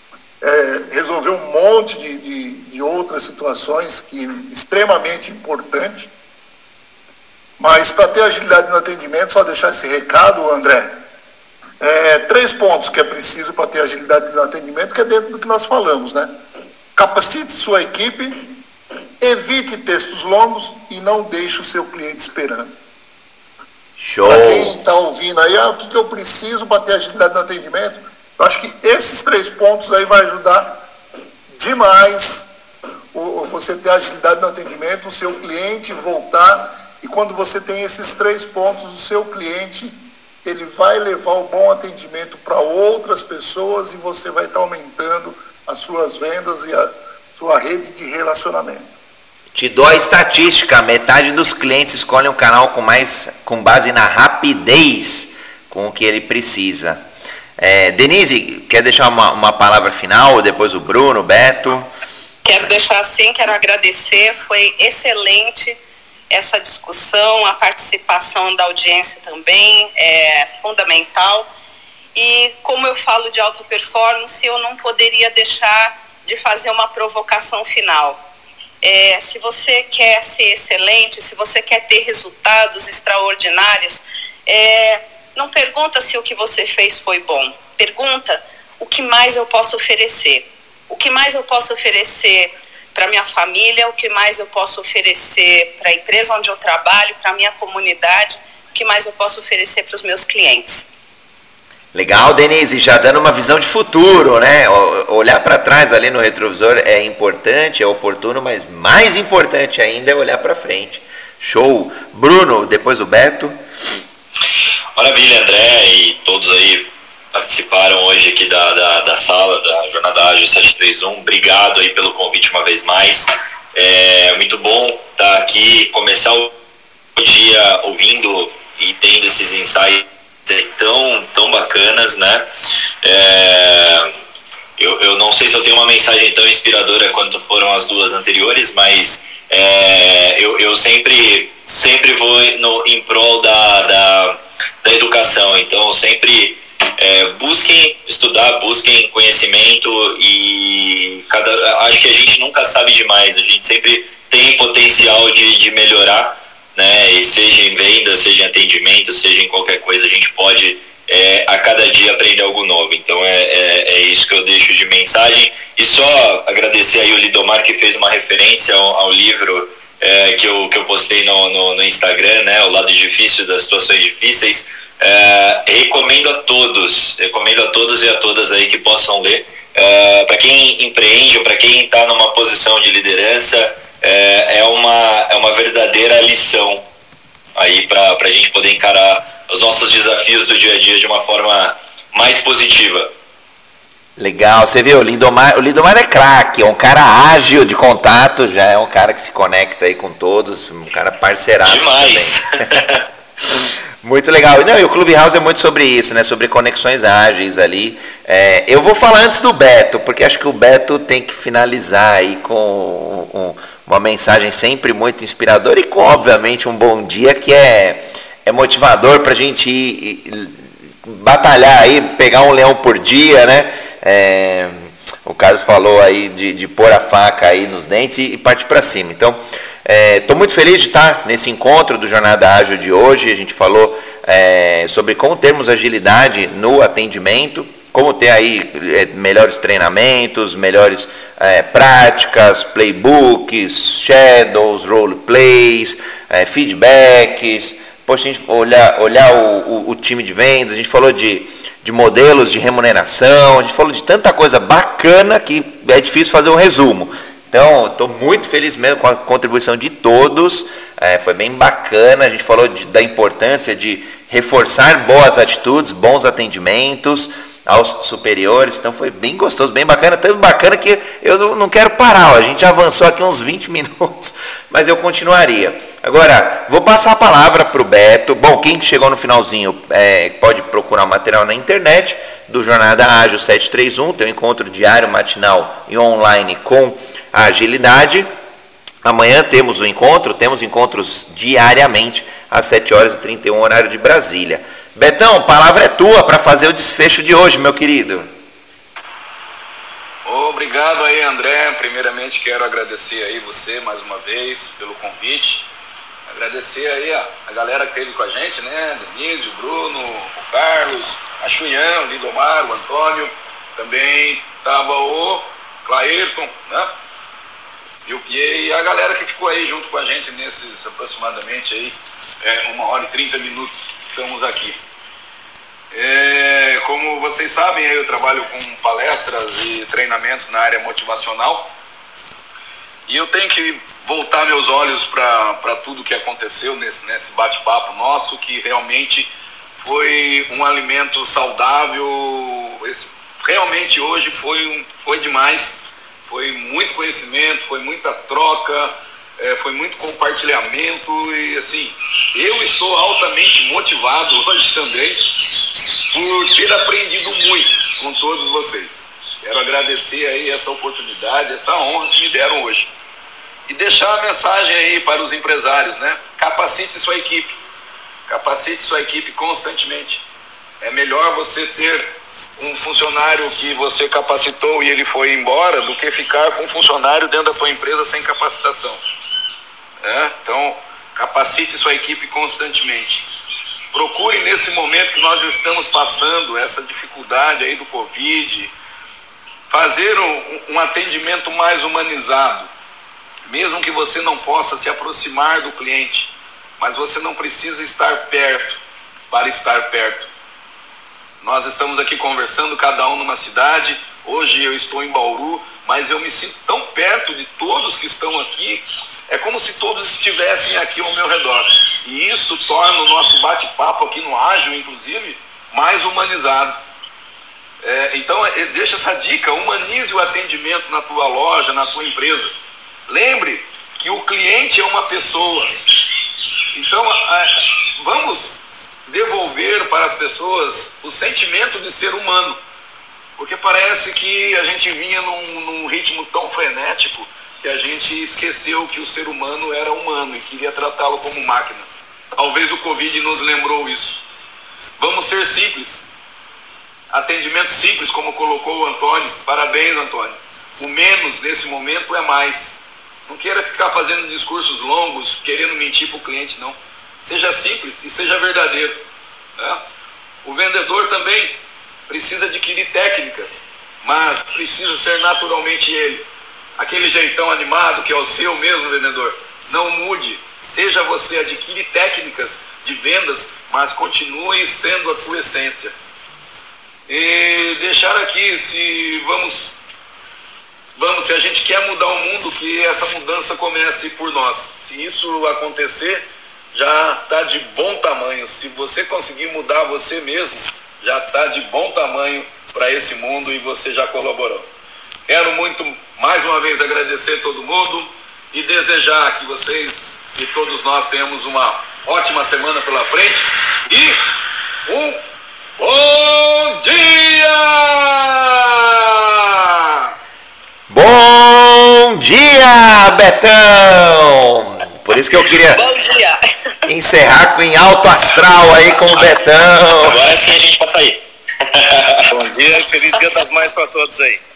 é, resolver um monte de, de, de, outras situações que extremamente importante. Mas para ter agilidade no atendimento, só deixar esse recado, André. É, três pontos que é preciso para ter agilidade no atendimento, que é dentro do que nós falamos, né? Capacite sua equipe, evite textos longos e não deixe o seu cliente esperando. Show! Para quem está ouvindo aí, ah, o que, que eu preciso para ter agilidade no atendimento? Eu acho que esses três pontos aí vai ajudar demais o, você ter agilidade no atendimento, o seu cliente voltar. E quando você tem esses três pontos, o seu cliente ele vai levar o bom atendimento para outras pessoas e você vai estar tá aumentando as suas vendas e a sua rede de relacionamento. Te dou a estatística, metade dos clientes escolhem o canal com mais com base na rapidez com o que ele precisa. É, Denise, quer deixar uma, uma palavra final? Depois o Bruno, o Beto. Quero deixar assim, quero agradecer, foi excelente essa discussão, a participação da audiência também é fundamental. E como eu falo de alta performance, eu não poderia deixar de fazer uma provocação final. É, se você quer ser excelente, se você quer ter resultados extraordinários, é, não pergunta se o que você fez foi bom. Pergunta o que mais eu posso oferecer. O que mais eu posso oferecer para minha família, o que mais eu posso oferecer para a empresa onde eu trabalho, para a minha comunidade, o que mais eu posso oferecer para os meus clientes. Legal, Denise, já dando uma visão de futuro, né? Olhar para trás ali no retrovisor é importante, é oportuno, mas mais importante ainda é olhar para frente. Show. Bruno, depois o Beto. Maravilha, André e todos aí participaram hoje aqui da, da, da sala da Jornada Ágil 731. Obrigado aí pelo convite uma vez mais. É muito bom estar aqui, começar o dia ouvindo e tendo esses insights tão, tão bacanas, né? É, eu, eu não sei se eu tenho uma mensagem tão inspiradora quanto foram as duas anteriores, mas é, eu, eu sempre, sempre vou no, em prol da, da da educação. Então, sempre é, busquem estudar, busquem conhecimento e cada, acho que a gente nunca sabe demais, a gente sempre tem potencial de, de melhorar, né? E seja em venda, seja em atendimento, seja em qualquer coisa, a gente pode é, a cada dia aprender algo novo. Então é, é, é, isso que eu deixo de mensagem. E só agradecer aí o Lidomar que fez uma referência ao, ao livro é, que, eu, que eu postei no, no, no, Instagram, né, o lado difícil das situações difíceis. É, recomendo a todos, recomendo a todos e a todas aí que possam ler. É, para quem empreende ou para quem está numa posição de liderança, é, é, uma, é uma verdadeira lição aí para a gente poder encarar os nossos desafios do dia a dia de uma forma mais positiva. Legal, você viu, o Lindomar, o Lindomar é craque, é um cara ágil de contato, já é um cara que se conecta aí com todos, um cara parceiraço Demais. também. muito legal. Não, e o Clubhouse é muito sobre isso, né? Sobre conexões ágeis ali. É, eu vou falar antes do Beto, porque acho que o Beto tem que finalizar aí com um, uma mensagem sempre muito inspiradora e com, obviamente, um bom dia que é, é motivador para a gente ir, ir, batalhar aí, pegar um leão por dia, né? É, o Carlos falou aí de, de pôr a faca aí nos dentes e, e partir para cima. Então, estou é, muito feliz de estar nesse encontro do Jornada Ágil de hoje. A gente falou é, sobre como termos agilidade no atendimento, como ter aí é, melhores treinamentos, melhores é, práticas, playbooks, shadows, roleplays, é, feedbacks. Poxa, a gente olhar, olhar o, o, o time de vendas, a gente falou de de modelos de remuneração, a gente falou de tanta coisa bacana que é difícil fazer um resumo. Então, estou muito feliz mesmo com a contribuição de todos, é, foi bem bacana. A gente falou de, da importância de reforçar boas atitudes, bons atendimentos aos superiores, então foi bem gostoso, bem bacana, tanto bacana que eu não, não quero parar, ó. a gente avançou aqui uns 20 minutos, mas eu continuaria. Agora, vou passar a palavra para o Beto. Bom, quem chegou no finalzinho é, pode procurar o material na internet. do Jornada Ágil 731, tem um encontro diário, matinal e online com a agilidade. Amanhã temos o encontro, temos encontros diariamente às 7 horas e 31 horário de Brasília. Betão, palavra é tua para fazer o desfecho de hoje, meu querido. Obrigado aí, André. Primeiramente quero agradecer aí você mais uma vez pelo convite. Agradecer aí a, a galera que esteve com a gente, né? Denise, o Bruno, o Carlos, a Chunhã, o Lindomar, o Antônio. Também estava o Clairton, né? E, e a galera que ficou aí junto com a gente nesses aproximadamente aí, é, uma hora e trinta minutos estamos aqui. É, como vocês sabem, eu trabalho com palestras e treinamentos na área motivacional. E eu tenho que voltar meus olhos para tudo que aconteceu nesse, nesse bate-papo nosso, que realmente foi um alimento saudável. Esse, realmente hoje foi, um, foi demais. Foi muito conhecimento, foi muita troca, é, foi muito compartilhamento e assim, eu estou altamente motivado hoje também por ter aprendido muito com todos vocês. Quero agradecer aí essa oportunidade, essa honra que me deram hoje. E deixar a mensagem aí para os empresários, né? Capacite sua equipe. Capacite sua equipe constantemente. É melhor você ter um funcionário que você capacitou e ele foi embora do que ficar com um funcionário dentro da sua empresa sem capacitação. É? Então, capacite sua equipe constantemente. Procure nesse momento que nós estamos passando, essa dificuldade aí do Covid, fazer um, um atendimento mais humanizado. Mesmo que você não possa se aproximar do cliente, mas você não precisa estar perto para estar perto. Nós estamos aqui conversando, cada um numa cidade. Hoje eu estou em Bauru, mas eu me sinto tão perto de todos que estão aqui é como se todos estivessem aqui ao meu redor. E isso torna o nosso bate-papo aqui no Ágil, inclusive, mais humanizado. É, então, é, deixa essa dica: humanize o atendimento na tua loja, na tua empresa. Lembre que o cliente é uma pessoa. Então, vamos devolver para as pessoas o sentimento de ser humano. Porque parece que a gente vinha num, num ritmo tão frenético que a gente esqueceu que o ser humano era humano e queria tratá-lo como máquina. Talvez o Covid nos lembrou isso. Vamos ser simples. Atendimento simples, como colocou o Antônio. Parabéns, Antônio. O menos nesse momento é mais. Não queira ficar fazendo discursos longos, querendo mentir para o cliente, não. Seja simples e seja verdadeiro. Né? O vendedor também precisa adquirir técnicas, mas precisa ser naturalmente ele aquele jeitão animado que é o seu mesmo, vendedor. Não mude, seja você, adquire técnicas de vendas, mas continue sendo a tua essência. E deixar aqui, se vamos, vamos, se a gente quer mudar o mundo, que essa mudança comece por nós. Se isso acontecer, já está de bom tamanho. Se você conseguir mudar você mesmo, já está de bom tamanho para esse mundo e você já colaborou. Quero muito mais uma vez agradecer todo mundo e desejar que vocês e todos nós tenhamos uma ótima semana pela frente e um bom dia! Bom dia, Betão! Por isso que eu queria encerrar com em alto astral aí com o Betão. Agora sim a gente pode sair. Bom dia e feliz dia das mães para todos aí.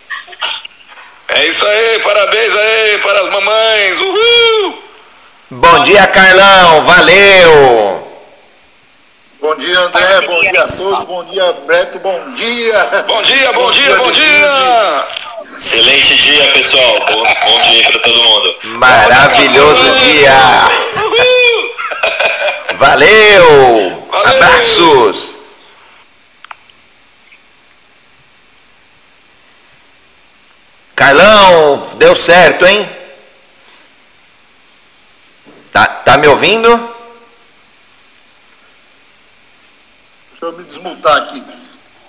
É isso aí, parabéns aí para as mamães. Uhul! Bom dia, Carlão, valeu! Bom dia, André, bom dia a todos, bom dia, Beto, bom dia! Bom dia, bom, bom dia, dia, bom dia! Excelente dia, pessoal. Bom, bom dia para todo mundo. Maravilhoso dia! Valeu! Valeu! Abraços! Carlão, deu certo, hein? Tá, tá me ouvindo? Deixa eu me desmutar aqui.